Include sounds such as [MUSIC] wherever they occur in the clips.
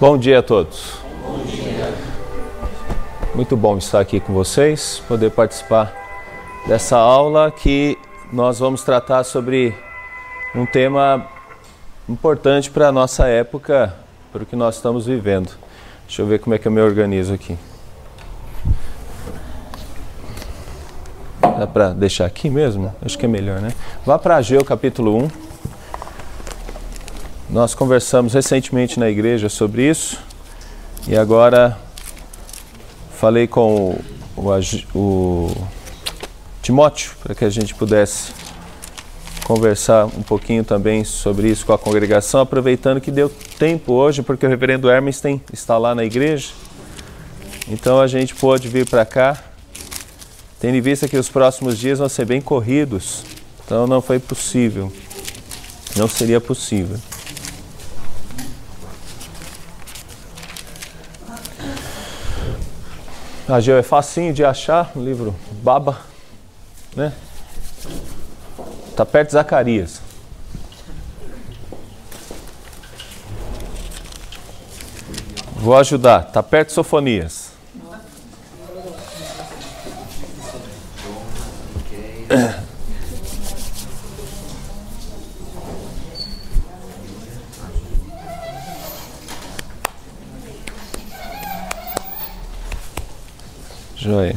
Bom dia a todos. Bom dia. Muito bom estar aqui com vocês, poder participar dessa aula que nós vamos tratar sobre um tema importante para a nossa época, para o que nós estamos vivendo. Deixa eu ver como é que eu me organizo aqui. Dá para deixar aqui mesmo? Acho que é melhor, né? Vá para Ageu capítulo 1. Nós conversamos recentemente na igreja sobre isso e agora falei com o, o, o Timóteo para que a gente pudesse conversar um pouquinho também sobre isso com a congregação, aproveitando que deu tempo hoje, porque o reverendo Hermes tem, está lá na igreja. Então a gente pôde vir para cá, tendo em vista que os próximos dias vão ser bem corridos, então não foi possível, não seria possível. Ageu é facinho de achar, um livro baba, né? Está perto de Zacarias. Vou ajudar, está perto de Sofonias. Joia.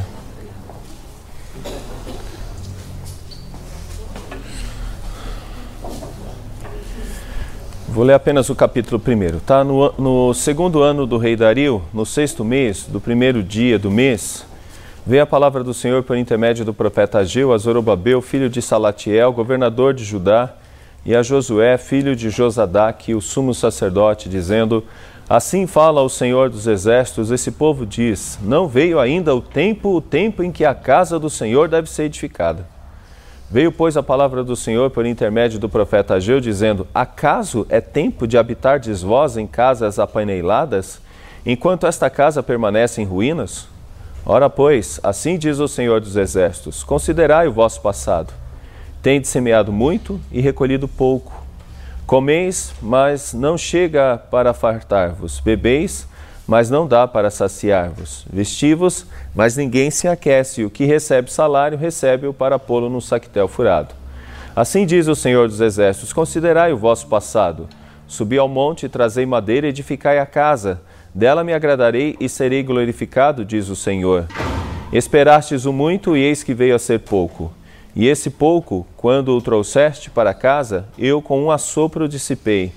Vou ler apenas o capítulo primeiro. Tá no, no segundo ano do rei Dario, no sexto mês, do primeiro dia do mês, veio a palavra do Senhor por intermédio do profeta Ageu a Zorobabel, filho de Salatiel, governador de Judá, e a Josué, filho de Josadaque, o sumo sacerdote, dizendo: Assim fala o Senhor dos Exércitos: esse povo diz: Não veio ainda o tempo, o tempo em que a casa do Senhor deve ser edificada. Veio, pois, a palavra do Senhor por intermédio do profeta Ageu, dizendo: Acaso é tempo de habitardes vós em casas apaineladas, enquanto esta casa permanece em ruínas? Ora, pois, assim diz o Senhor dos Exércitos: Considerai o vosso passado. Tendes semeado muito e recolhido pouco Comeis, mas não chega para fartar-vos. Bebeis, mas não dá para saciar-vos. Vestivos, mas ninguém se aquece. O que recebe salário, recebe-o para pô-lo num saquetel furado. Assim diz o Senhor dos Exércitos: Considerai o vosso passado. Subi ao monte, trazei madeira, edificai a casa. Dela me agradarei e serei glorificado, diz o Senhor. Esperastes o muito, e eis que veio a ser pouco. E esse pouco, quando o trouxeste para casa, eu com um assopro dissipei.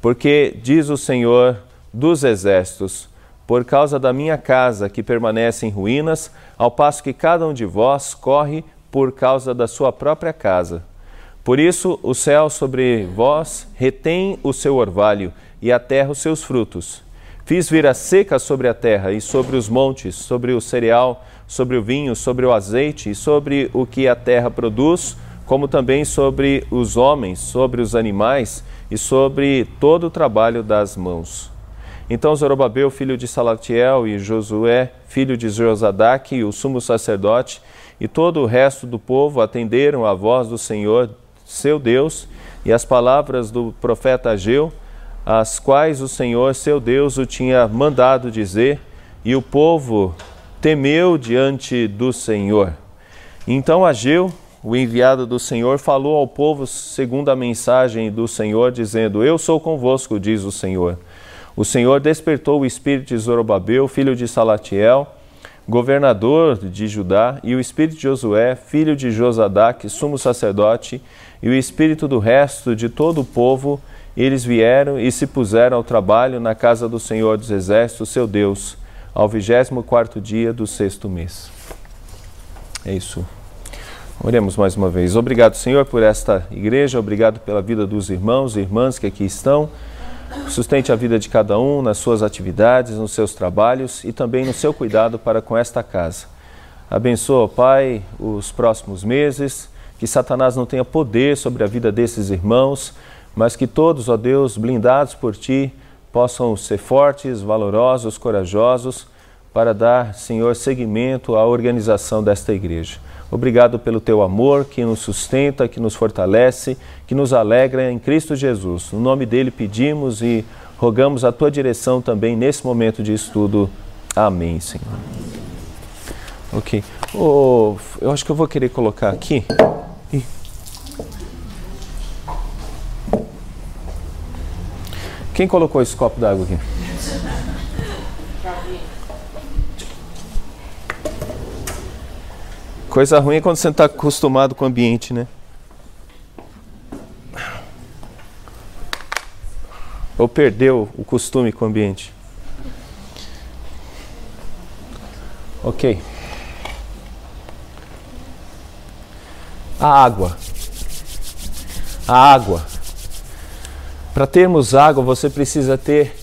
Porque, diz o Senhor dos Exércitos, por causa da minha casa que permanece em ruínas, ao passo que cada um de vós corre por causa da sua própria casa. Por isso, o céu sobre vós retém o seu orvalho e a terra os seus frutos. Fiz vir a seca sobre a terra e sobre os montes, sobre o cereal, sobre o vinho, sobre o azeite e sobre o que a terra produz, como também sobre os homens, sobre os animais e sobre todo o trabalho das mãos. Então Zorobabel, filho de Salatiel, e Josué, filho de Josadaque, o sumo sacerdote, e todo o resto do povo atenderam à voz do Senhor, seu Deus, e as palavras do profeta Ageu, as quais o Senhor, seu Deus, o tinha mandado dizer, e o povo temeu diante do Senhor. Então Ageu, o enviado do Senhor, falou ao povo segundo a mensagem do Senhor, dizendo: Eu sou convosco, diz o Senhor. O Senhor despertou o espírito de Zorobabel, filho de Salatiel, governador de Judá, e o espírito de Josué, filho de Josadaque, sumo sacerdote, e o espírito do resto de todo o povo. Eles vieram e se puseram ao trabalho na casa do Senhor dos Exércitos, seu Deus ao 24 dia do sexto mês. É isso. Oremos mais uma vez. Obrigado, Senhor, por esta igreja, obrigado pela vida dos irmãos e irmãs que aqui estão. Sustente a vida de cada um nas suas atividades, nos seus trabalhos e também no seu cuidado para com esta casa. Abençoa, Pai, os próximos meses, que Satanás não tenha poder sobre a vida desses irmãos, mas que todos, ó Deus, blindados por Ti, possam ser fortes, valorosos, corajosos para dar, Senhor, seguimento à organização desta igreja. Obrigado pelo teu amor que nos sustenta, que nos fortalece, que nos alegra em Cristo Jesus. No nome dele pedimos e Rogamos a tua direção também nesse momento de estudo. Amém, Senhor. Ok. Oh, eu acho que eu vou querer colocar aqui. Quem colocou esse copo d'água aqui? Coisa ruim é quando você não está acostumado com o ambiente, né? Ou perdeu o costume com o ambiente. Ok. A água. A água. Para termos água, você precisa ter.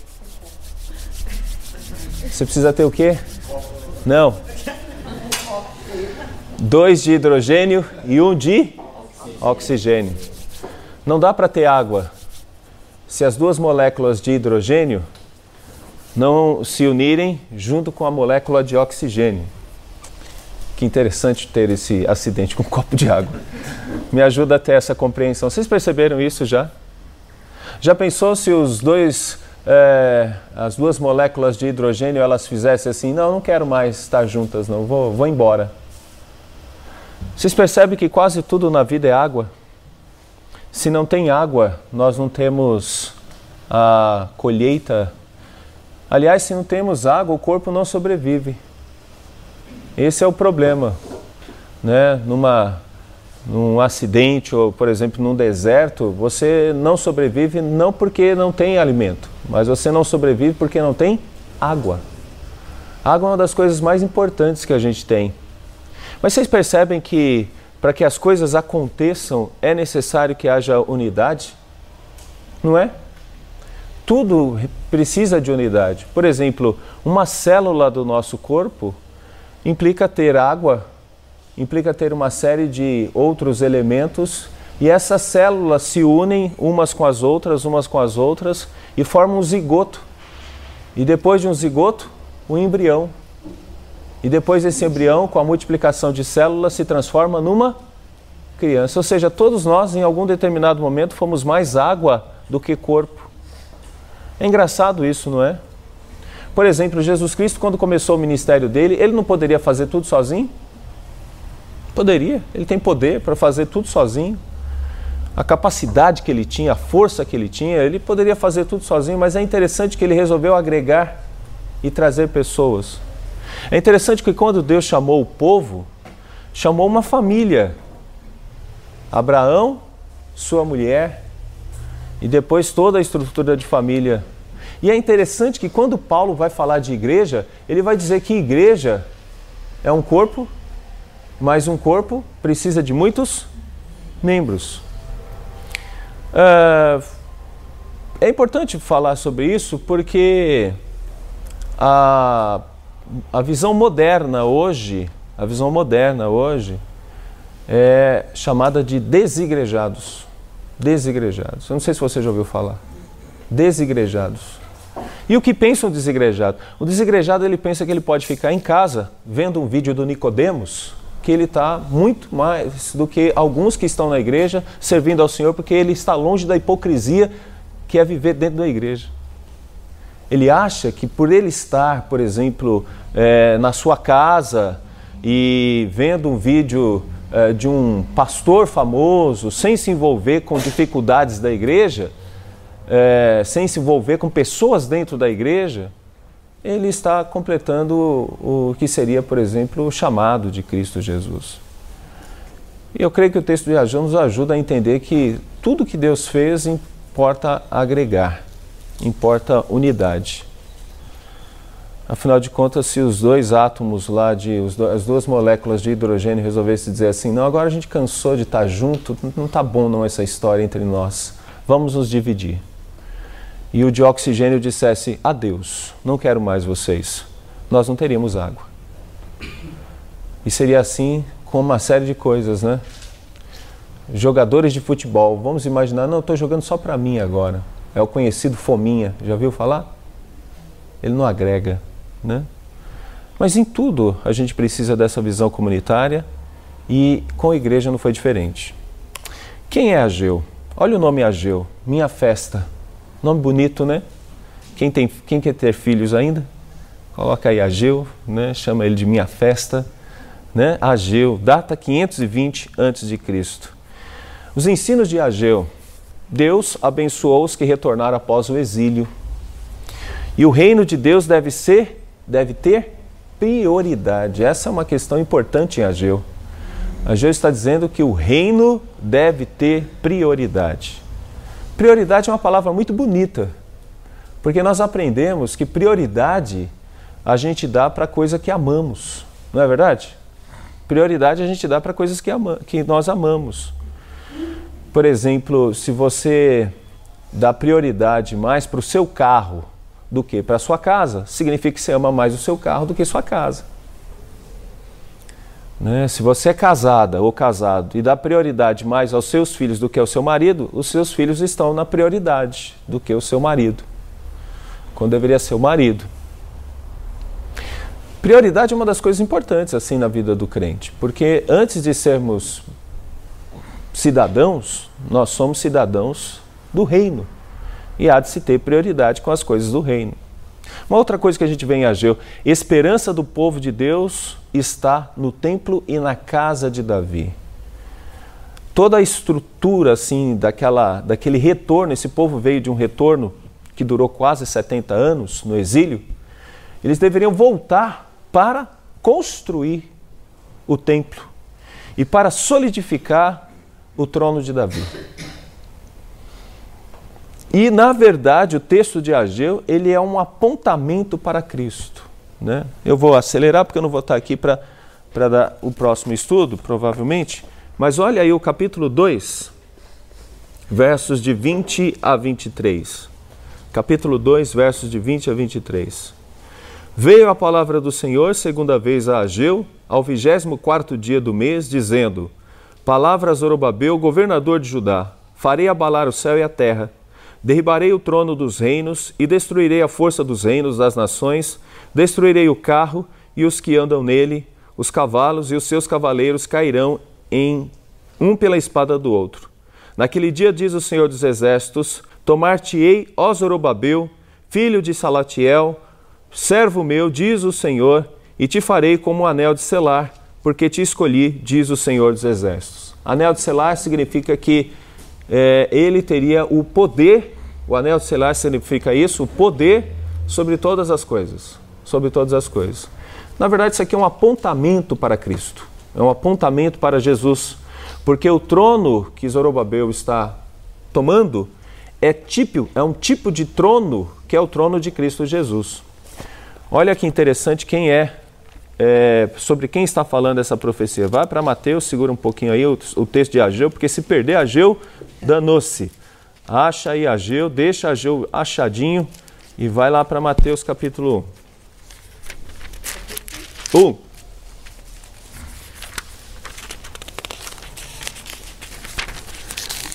Você precisa ter o quê? Não. Dois de hidrogênio e um de oxigênio. Não dá para ter água se as duas moléculas de hidrogênio não se unirem junto com a molécula de oxigênio. Que interessante ter esse acidente com um copo de água. Me ajuda a ter essa compreensão. Vocês perceberam isso já? Já pensou se os dois, é, as duas moléculas de hidrogênio elas fizessem assim? Não, não quero mais estar juntas, não. Vou, vou embora. Vocês percebem que quase tudo na vida é água? Se não tem água, nós não temos a colheita. Aliás, se não temos água, o corpo não sobrevive. Esse é o problema. Né? Numa, num acidente ou, por exemplo, num deserto, você não sobrevive não porque não tem alimento, mas você não sobrevive porque não tem água. água é uma das coisas mais importantes que a gente tem. Mas vocês percebem que para que as coisas aconteçam, é necessário que haja unidade? Não é? Tudo precisa de unidade. Por exemplo, uma célula do nosso corpo implica ter água, implica ter uma série de outros elementos e essas células se unem umas com as outras, umas com as outras e formam um zigoto. E depois de um zigoto, um embrião. E depois esse embrião, com a multiplicação de células, se transforma numa criança. Ou seja, todos nós, em algum determinado momento, fomos mais água do que corpo. É engraçado isso, não é? Por exemplo, Jesus Cristo, quando começou o ministério dele, ele não poderia fazer tudo sozinho? Poderia, ele tem poder para fazer tudo sozinho. A capacidade que ele tinha, a força que ele tinha, ele poderia fazer tudo sozinho, mas é interessante que ele resolveu agregar e trazer pessoas. É interessante que quando Deus chamou o povo, chamou uma família. Abraão, sua mulher, e depois toda a estrutura de família. E é interessante que quando Paulo vai falar de igreja, ele vai dizer que igreja é um corpo, mas um corpo precisa de muitos membros. É, é importante falar sobre isso porque a a visão moderna hoje, a visão moderna hoje é chamada de desigrejados. Desigrejados. Eu não sei se você já ouviu falar. Desigrejados. E o que pensa um desigrejado? O desigrejado ele pensa que ele pode ficar em casa vendo um vídeo do Nicodemos, que ele está muito mais do que alguns que estão na igreja servindo ao Senhor, porque ele está longe da hipocrisia que é viver dentro da igreja. Ele acha que por ele estar, por exemplo, é, na sua casa e vendo um vídeo é, de um pastor famoso, sem se envolver com dificuldades da igreja, é, sem se envolver com pessoas dentro da igreja, ele está completando o, que seria, por exemplo, o chamado de Cristo Jesus. E eu creio que o texto de Ajão nos ajuda a entender que tudo que Deus fez importa agregar importa unidade. Afinal de contas, se os dois átomos lá, de, as duas moléculas de hidrogênio resolvessem dizer assim, não, agora a gente cansou de estar junto, não está bom não essa história entre nós, vamos nos dividir. E o de oxigênio dissesse, adeus, não quero mais vocês, nós não teríamos água. E seria assim com uma série de coisas, né? Jogadores de futebol, vamos imaginar, não, estou jogando só para mim agora é o conhecido fominha, já viu falar? Ele não agrega, né? Mas em tudo a gente precisa dessa visão comunitária e com a igreja não foi diferente. Quem é Ageu? Olha o nome Ageu, minha festa. Nome bonito, né? Quem, tem, quem quer ter filhos ainda? Coloca aí Ageu, né? chama ele de minha festa. Né? Ageu, data 520 a.C. Os ensinos de Ageu. Deus abençoou os que retornaram após o exílio. E o reino de Deus deve ser, deve ter prioridade. Essa é uma questão importante em Ageu. Ageu está dizendo que o reino deve ter prioridade. Prioridade é uma palavra muito bonita, porque nós aprendemos que prioridade a gente dá para coisa que amamos, não é verdade? Prioridade a gente dá para coisas que, ama, que nós amamos. Por exemplo, se você dá prioridade mais para o seu carro do que para a sua casa, significa que você ama mais o seu carro do que sua casa. Né? Se você é casada ou casado e dá prioridade mais aos seus filhos do que ao seu marido, os seus filhos estão na prioridade do que o seu marido, quando deveria ser o marido. Prioridade é uma das coisas importantes assim na vida do crente, porque antes de sermos cidadãos, nós somos cidadãos do reino e há de se ter prioridade com as coisas do reino. Uma outra coisa que a gente vê em Ageu, esperança do povo de Deus está no templo e na casa de Davi. Toda a estrutura assim daquela, daquele retorno, esse povo veio de um retorno que durou quase 70 anos no exílio, eles deveriam voltar para construir o templo e para solidificar o trono de Davi. E, na verdade, o texto de Ageu ele é um apontamento para Cristo. Né? Eu vou acelerar porque eu não vou estar aqui para dar o próximo estudo, provavelmente. Mas olha aí o capítulo 2, versos de 20 a 23. Capítulo 2, versos de 20 a 23. Veio a palavra do Senhor segunda vez a Ageu, ao vigésimo quarto dia do mês, dizendo: Palavra Zorobabel, governador de Judá: Farei abalar o céu e a terra Derribarei o trono dos reinos e destruirei a força dos reinos das nações, destruirei o carro e os que andam nele, os cavalos e os seus cavaleiros cairão em um pela espada do outro. Naquele dia, diz o Senhor dos Exércitos: Tomar-te-ei, ó Zorobabel, filho de Salatiel, servo meu, diz o Senhor, e te farei como um anel de selar, porque te escolhi, diz o Senhor dos Exércitos. Anel de selar significa que é, ele teria o poder, o anel celular significa isso, o poder sobre todas as coisas. Sobre todas as coisas. Na verdade, isso aqui é um apontamento para Cristo, é um apontamento para Jesus, porque o trono que Zorobabel está tomando é tipo, é um tipo de trono que é o trono de Cristo Jesus. Olha que interessante quem é é, sobre quem está falando essa profecia. Vai para Mateus, segura um pouquinho aí o, o, texto de Ageu, porque se perder Ageu, danou-se. Acha aí Ageu, deixa Ageu achadinho e vai lá para Mateus capítulo 1. 1.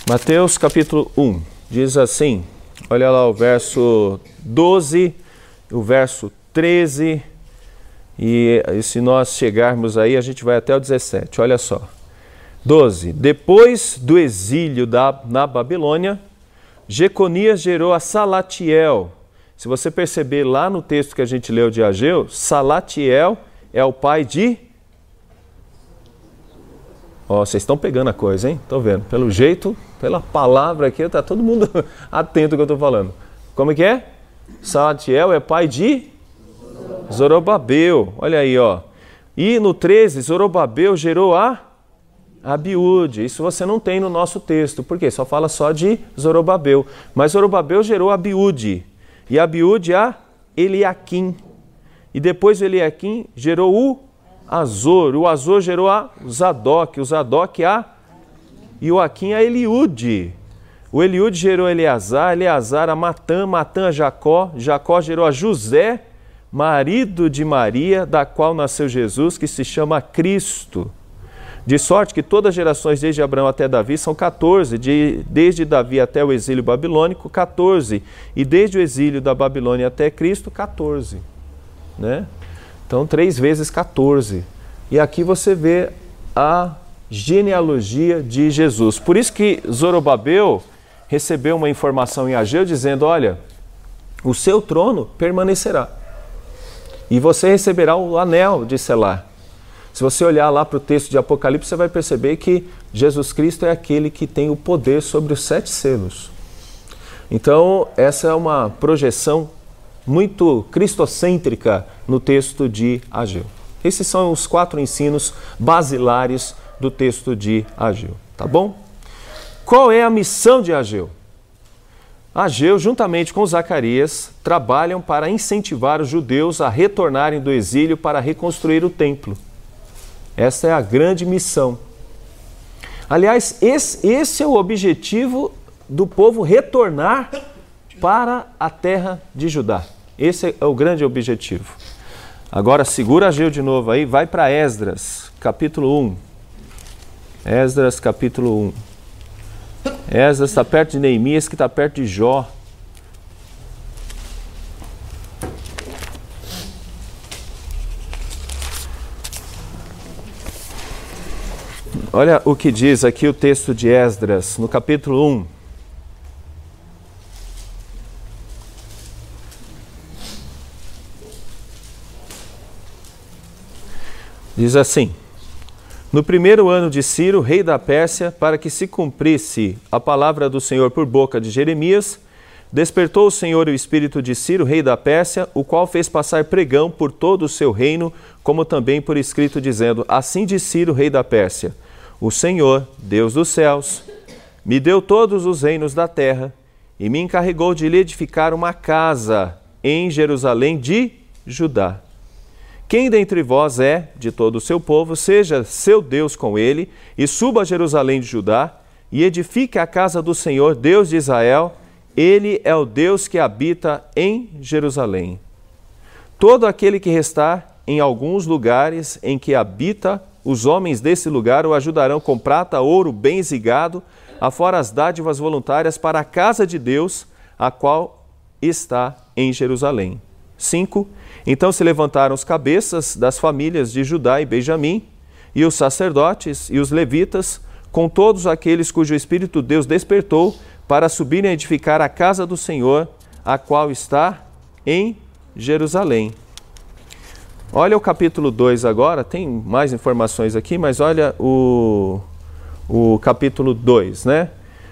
Mateus capítulo 1 diz assim: olha lá o verso 12, o verso 13 e, e se nós chegarmos aí, a gente vai até o 17. Olha só. 12. Depois do exílio da, na Babilônia, Jeconias gerou a Salatiel. Se você perceber lá no texto que a gente leu de Ageu, Salatiel é o pai de. Ó, oh, vocês estão pegando a coisa, hein? Estão vendo? Pelo jeito, pela palavra aqui, está todo mundo [LAUGHS] atento ao que eu estou falando. Como é que é? Salatiel é pai de Zorobabel, olha aí, ó. E no 13, Zorobabel gerou a Abiúde. Isso você não tem no nosso texto, porque só fala só de Zorobabel. Mas Zorobabel gerou Abiúde. E Abiúde a Eliaquim. E depois o Eliaquim gerou o Azor. O Azor gerou a Zadok. O Zadok a e o Aquim a Eliúde. O Eliúde gerou Eleazar, Eleazar a Matã, Matã a Jacó, Jacó gerou a José marido de Maria, da qual nasceu Jesus, que se chama Cristo. De sorte que todas as gerações, desde Abraão até Davi, são 14, de, desde Davi até o exílio babilônico, 14, e desde o exílio da Babilônia até Cristo, 14. Né? Então, três vezes 14. E aqui você vê a genealogia de Jesus. Por isso que Zorobabel recebeu uma informação em Ageu dizendo: olha, o seu trono permanecerá. E você receberá o anel de selar. Se você olhar lá para o texto de Apocalipse, você vai perceber que Jesus Cristo é aquele que tem o poder sobre os sete selos. Então, essa é uma projeção muito cristocêntrica no texto de Ageu. Esses são os quatro ensinos basilares do texto de Ageu, tá bom? Qual é a missão de Ageu? Ageu, juntamente com Zacarias, trabalham para incentivar os judeus a retornarem do exílio para reconstruir o templo. Essa é a grande missão. Aliás, esse, esse é o objetivo do povo retornar para a terra de Judá. Esse é o grande objetivo. Agora segura Ageu de novo aí, vai para Esdras, capítulo 1. Esdras, capítulo 1. Esdras está perto de Neemias, que está perto de Jó. Olha o que diz aqui o texto de Esdras, no capítulo 1. Diz assim: No primeiro ano de Ciro, rei da Pérsia, para que se cumprisse a palavra do Senhor por boca de Jeremias, despertou o Senhor o espírito de Ciro, rei da Pérsia, o qual fez passar pregão por todo o seu reino, como também por escrito, dizendo: Assim diz Ciro, rei da Pérsia: O Senhor, Deus dos céus, me deu todos os reinos da terra e me encarregou de lhe edificar uma casa em Jerusalém de Judá. Quem dentre vós é de todo o seu povo, seja seu Deus com ele, e suba a Jerusalém de Judá, e edifique a casa do Senhor, Deus de Israel, ele é o Deus que habita em Jerusalém. Todo aquele que restar em alguns lugares em que habita, os homens desse lugar o ajudarão com prata, ouro, bens e gado, afora as dádivas voluntárias para a casa de Deus, a qual está em Jerusalém. 5. Então se levantaram os cabeças das famílias de Judá e Benjamim, e os sacerdotes e os levitas, com todos aqueles cujo Espírito Deus despertou, para subirem a edificar a casa do Senhor, a qual está em Jerusalém. Olha o capítulo 2 agora, tem mais informações aqui, mas olha o, o capítulo 2, né?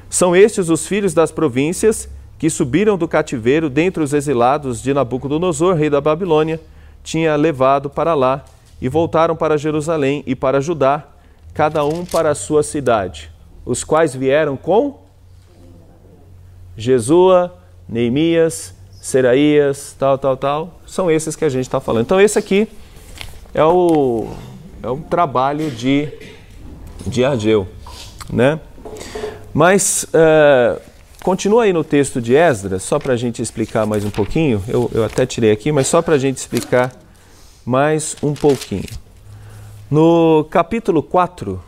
São estes os filhos das províncias que subiram do cativeiro dentre os exilados de Nabucodonosor, rei da Babilônia, tinha levado para lá, e voltaram para Jerusalém e para Judá, cada um para a sua cidade, os quais vieram com Jesua, Neemias, Seraías, tal, tal, tal, são esses que a gente está falando. Então esse aqui é o, é o trabalho de, de Ageu, né? Mas uh, Continua aí no texto de Esdras, só para a gente explicar mais um pouquinho. Eu, eu até tirei aqui, mas só para a gente explicar mais um pouquinho. No capítulo 4,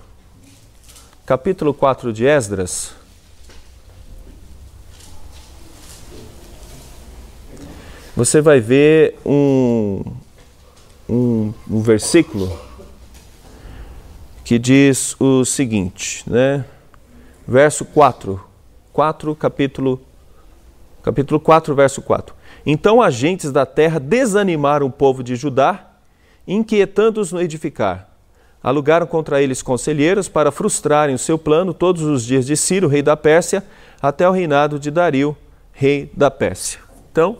capítulo 4 de Esdras, você vai ver um, um, um versículo que diz o seguinte, né? Verso 4 4, capítulo, capítulo 4, verso 4. Então agentes da terra desanimaram o povo de Judá, inquietando-os no edificar. Alugaram contra eles conselheiros para frustrarem o seu plano todos os dias de Ciro, rei da Pérsia, até o reinado de Dario, rei da Pérsia. Então,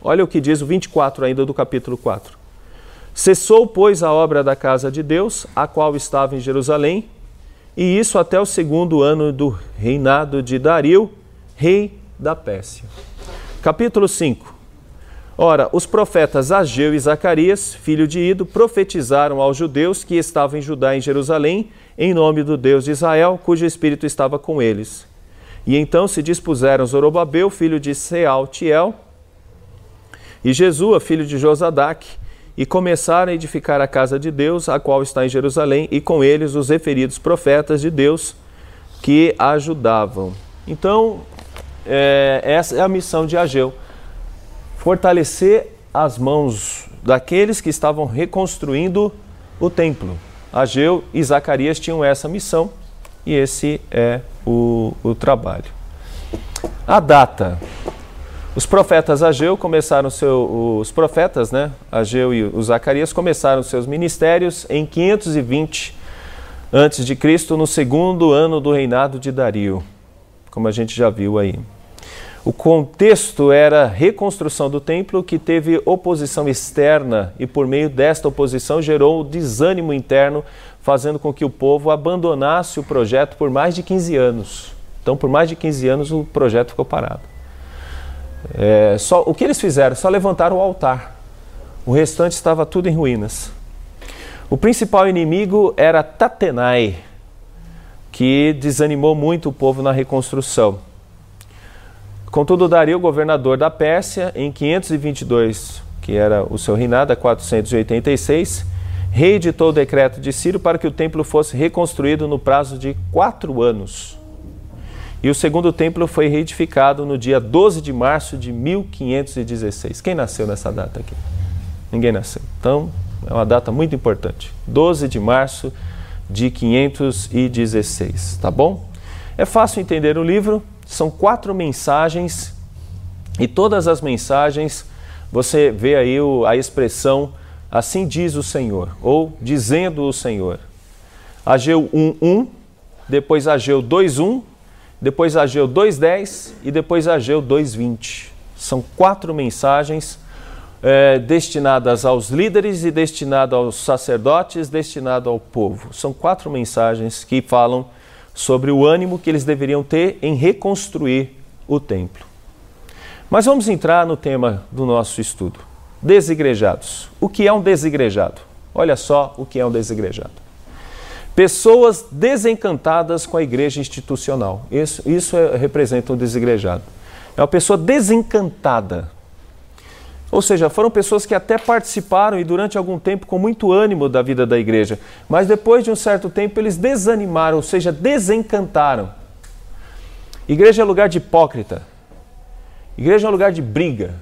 olha o que diz o 24 ainda do capítulo 4. Cessou, pois, a obra da casa de Deus, a qual estava em Jerusalém, e isso até o segundo ano do reinado de Dario, rei da Pérsia. Capítulo 5. Ora, os profetas Ageu e Zacarias, filho de Ido, profetizaram aos judeus que estavam em Judá em Jerusalém, em nome do Deus de Israel, cujo espírito estava com eles. E então se dispuseram Zorobabel, filho de Sealtiel, e Jesua, filho de Josadac, e começaram a edificar a casa de Deus, a qual está em Jerusalém, e com eles os referidos profetas de Deus que ajudavam. Então, é, essa é a missão de Ageu: fortalecer as mãos daqueles que estavam reconstruindo o templo. Ageu e Zacarias tinham essa missão e esse é o, o trabalho. A data. Os profetas Ageu começaram seu, os profetas, né, Ageu e o Zacarias começaram seus ministérios em 520 antes de Cristo, no segundo ano do reinado de Dario, como a gente já viu aí. O contexto era a reconstrução do templo que teve oposição externa e por meio desta oposição gerou desânimo interno, fazendo com que o povo abandonasse o projeto por mais de 15 anos. Então, por mais de 15 anos o projeto ficou parado. É, só, o que eles fizeram? Só levantaram o altar. O restante estava tudo em ruínas. O principal inimigo era Tatenai, que desanimou muito o povo na reconstrução. Contudo, Dario, governador da Pérsia, em 522, que era o seu reinado, a 486, reeditou o decreto de Ciro para que o templo fosse reconstruído no prazo de quatro anos. E o segundo templo foi reedificado no dia 12 de março de 1516. Quem nasceu nessa data aqui? Ninguém nasceu. Então, é uma data muito importante. 12 de março de 516, tá bom? É fácil entender o livro, são quatro mensagens e todas as mensagens você vê aí a expressão assim diz o Senhor ou dizendo o Senhor. Ageu 1:1, depois Ageu 2:1, depois Ageu 2:10 e depois Ageu 2:20. São quatro mensagens é, destinadas aos líderes e destinadas aos sacerdotes, destinado ao povo. São quatro mensagens que falam sobre o ânimo que eles deveriam ter em reconstruir o templo. Mas vamos entrar no tema do nosso estudo. Desigrejados. O que é um desigrejado? Olha só o que é um desigrejado. Pessoas desencantadas com a igreja institucional. Isso, isso é, representa um desigrejado. É uma pessoa desencantada ou seja, foram pessoas que até participaram e durante algum tempo com muito ânimo da vida da igreja, mas depois de um certo tempo eles desanimaram, ou seja, desencantaram. Igreja é lugar de hipócrita. Igreja é um lugar de briga.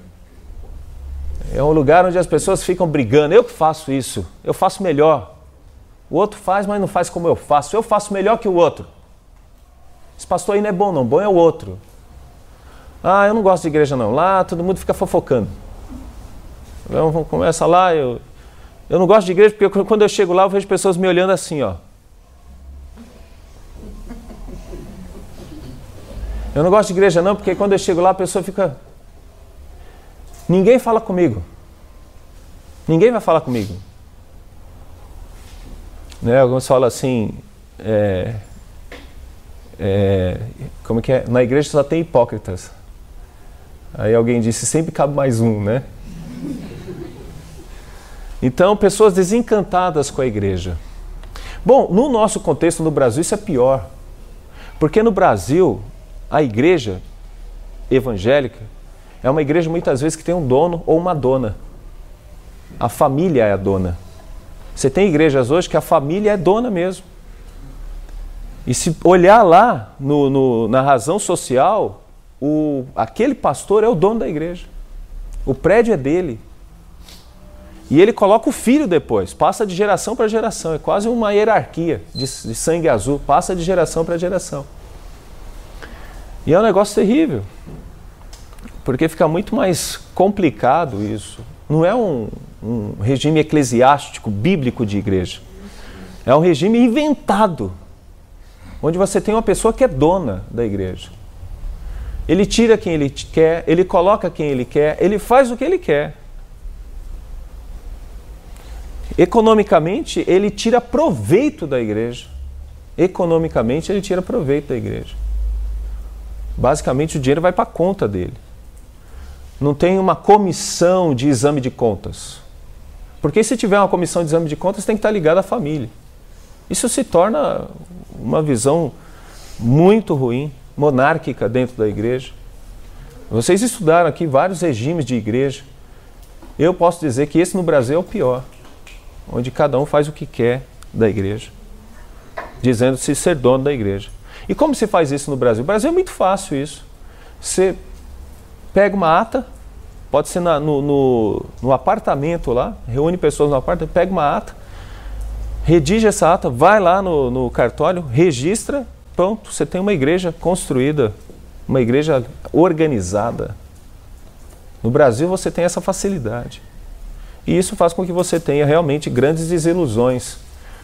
É um lugar onde as pessoas ficam brigando. Eu que faço isso, eu faço melhor. O outro faz, mas não faz como eu faço. Eu faço melhor que o outro. Esse pastor aí não é bom, não. Bom é o outro. Ah, eu não gosto de igreja, não. Lá todo mundo fica fofocando. Então, começa lá, eu, eu não gosto de igreja porque quando eu chego lá eu vejo pessoas me olhando assim, ó. Eu não gosto de igreja não, porque quando eu chego lá a pessoa fica. Ninguém fala comigo. Ninguém vai falar comigo. Né? Alguns falam assim. É, é, como que é? Na igreja só tem hipócritas. Aí alguém disse: sempre cabe mais um, né? Então, pessoas desencantadas com a igreja. Bom, no nosso contexto no Brasil, isso é pior. Porque no Brasil, a igreja evangélica é uma igreja muitas vezes que tem um dono ou uma dona. A família é a dona. Você tem igrejas hoje que a família é dona mesmo. E se olhar lá no, no, na razão social, o, aquele pastor é o dono da igreja. O prédio é dele, e ele coloca o filho depois, passa de geração para geração. É quase uma hierarquia de, de sangue azul, passa de geração para geração. E é um negócio terrível, porque fica muito mais complicado isso. Não é um, um regime eclesiástico, bíblico de igreja. É um regime inventado, onde você tem uma pessoa que é dona da igreja. Ele tira quem ele quer, ele coloca quem ele quer, ele faz o que ele quer. Economicamente, ele tira proveito da igreja. Economicamente, ele tira proveito da igreja. Basicamente, o dinheiro vai para a conta dele. Não tem uma comissão de exame de contas. Porque se tiver uma comissão de exame de contas, tem que estar ligado à família. Isso se torna uma visão muito ruim, monárquica dentro da igreja. Vocês estudaram aqui vários regimes de igreja. Eu posso dizer que esse no Brasil é o pior onde cada um faz o que quer da igreja, dizendo-se ser dono da igreja. E como se faz isso no Brasil? No Brasil é muito fácil isso. Você pega uma ata, pode ser na, no, no, no, apartamento lá, reúne pessoas no apartamento, pega uma ata, redige essa ata, vai lá no, no cartório, registra, pronto, você tem uma igreja construída, uma igreja organizada. No Brasil você tem essa facilidade. E isso faz com que você tenha realmente grandes desilusões.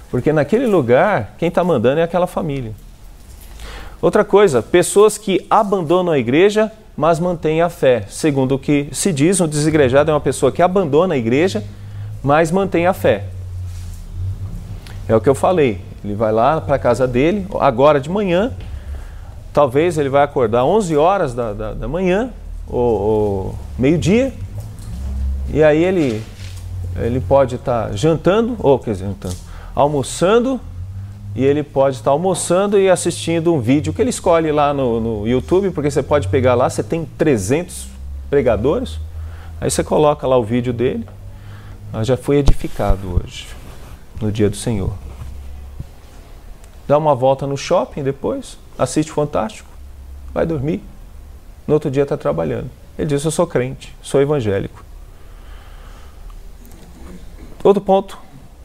Porque naquele lugar, quem está mandando é aquela família. Outra coisa, pessoas que abandonam a igreja, mas mantêm a fé. Segundo o que se diz, um desigrejado é uma pessoa que abandona a igreja, mas mantém a fé. É o que eu falei. Ele vai lá para a casa dele, agora de manhã, talvez ele vai acordar 11 horas da, da, da manhã, ou, ou meio-dia, e aí ele, ele pode estar tá jantando, ou quer dizer, jantando, almoçando, e ele pode estar almoçando e assistindo um vídeo que ele escolhe lá no, no YouTube, porque você pode pegar lá, você tem 300 pregadores, aí você coloca lá o vídeo dele, ah, já foi edificado hoje, no dia do Senhor. Dá uma volta no shopping depois, assiste Fantástico, vai dormir, no outro dia está trabalhando. Ele diz: Eu sou crente, sou evangélico. Outro ponto: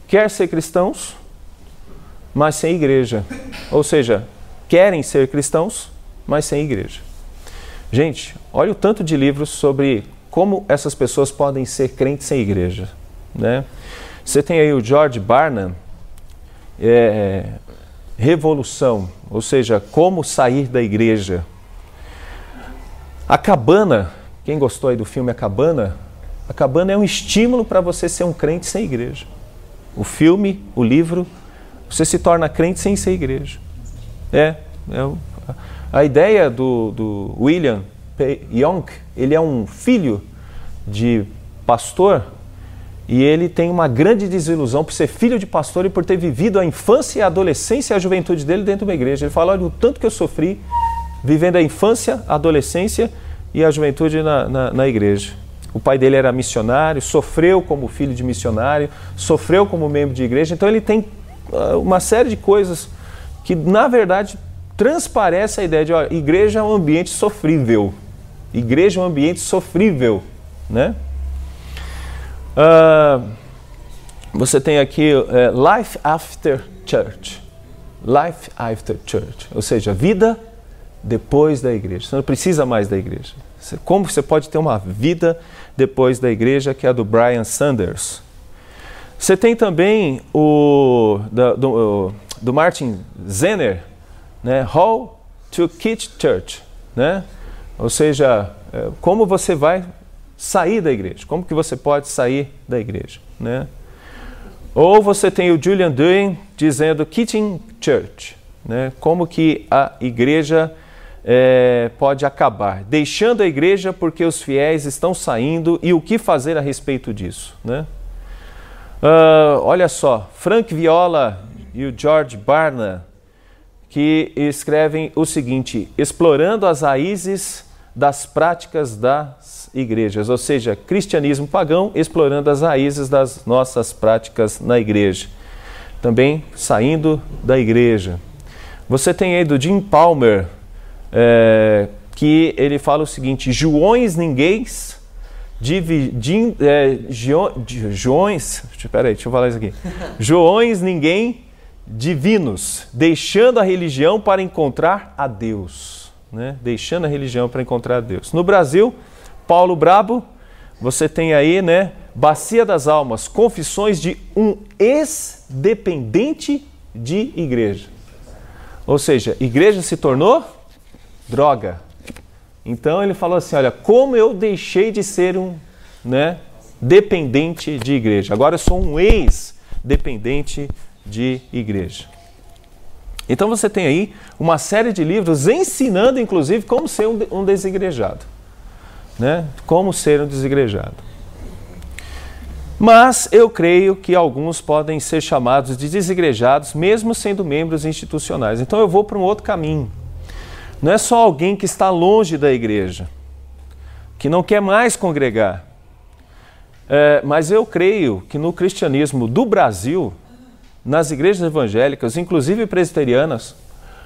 quer ser cristãos, mas sem igreja. Ou seja, querem ser cristãos, mas sem igreja. Gente, olha o tanto de livros sobre como essas pessoas podem ser crentes sem igreja. Né? Você tem aí o George Barnum, é, Revolução, ou seja, como sair da igreja. A cabana, quem gostou aí do filme A Cabana? A cabana é um estímulo para você ser um crente sem igreja. O filme, o livro, você se torna crente sem ser igreja. É, é a ideia do, do William P. Young, ele é um filho de pastor e ele tem uma grande desilusão por ser filho de pastor e por ter vivido a infância, a adolescência e a juventude dele dentro de uma igreja. Ele fala: olha o tanto que eu sofri vivendo a infância, a adolescência e a juventude na, na, na igreja. O pai dele era missionário, sofreu como filho de missionário, sofreu como membro de igreja, então ele tem uma série de coisas que, na verdade, transparece a ideia de, olha, igreja é um ambiente sofrível. Igreja é um ambiente sofrível, né? Uh, você tem aqui uh, Life After Church. Life After Church, ou seja, vida depois da igreja. Você não precisa mais da igreja. Como você pode ter uma vida depois da igreja, que é a do Brian Sanders. Você tem também o do, do Martin Zenner, né? How to Quit Church, né? Ou seja, é, como você vai sair da igreja, como que você pode sair da igreja, né? Ou você tem o Julian Dewey dizendo Quitting Church, né? Como que a igreja é, pode acabar, deixando a igreja porque os fiéis estão saindo e o que fazer a respeito disso, né? Uh, olha só, Frank Viola e o George Barna, que escrevem o seguinte: explorando as raízes das práticas das igrejas, ou seja, cristianismo pagão explorando as raízes das nossas práticas na igreja. Também saindo da igreja. Você tem aí do Jim Palmer, é, que ele fala o seguinte: Joões ninguéis dividindo, é, joões, espera aí, deixa eu falar isso aqui. [LAUGHS] Joões ninguém divinos, deixando a religião para encontrar a Deus, né? Deixando a religião para encontrar a Deus. No Brasil, Paulo Brabo, você tem aí, né, Bacia das Almas, confissões de um ex-dependente de igreja. Ou seja, igreja se tornou droga, então ele falou assim: olha, como eu deixei de ser um né, dependente de igreja. Agora eu sou um ex-dependente de igreja. Então você tem aí uma série de livros ensinando, inclusive, como ser um desigrejado. Né? Como ser um desigrejado. Mas eu creio que alguns podem ser chamados de desigrejados, mesmo sendo membros institucionais. Então eu vou para um outro caminho. Não é só alguém que está longe da igreja, que não quer mais congregar. É, mas eu creio que no cristianismo do Brasil, nas igrejas evangélicas, inclusive presbiterianas,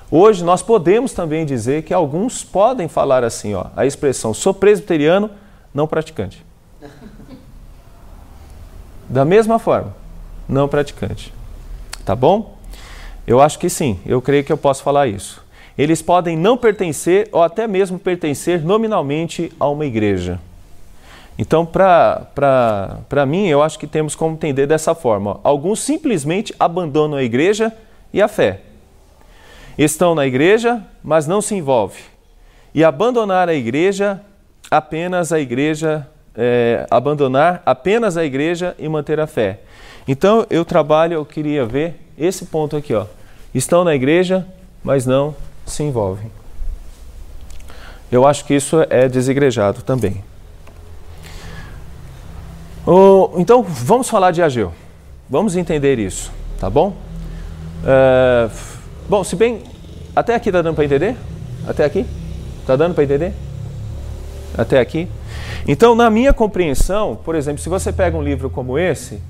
hoje nós podemos também dizer que alguns podem falar assim, ó, a expressão sou presbiteriano, não praticante. [LAUGHS] Da mesma forma, não praticante. Tá bom? Eu acho que sim, eu creio que eu posso falar isso eles podem não pertencer ou até mesmo pertencer nominalmente a uma igreja. Então, para mim, eu acho que temos como entender dessa forma. Alguns simplesmente abandonam a igreja e a fé. Estão na igreja, mas não se envolvem. E abandonar a igreja, apenas a igreja, é, abandonar apenas a igreja e manter a fé. Então, eu trabalho, eu queria ver esse ponto aqui, ó. Estão na igreja, mas não se envolvem. Eu acho que isso é desigrejado também. Oh, então, vamos falar de Ageu. Vamos entender isso, tá bom? É, bom, se bem. Até aqui está dando para entender? Até aqui? Está dando para entender? Até aqui? Então, na minha compreensão, por exemplo, se você pega um livro como esse,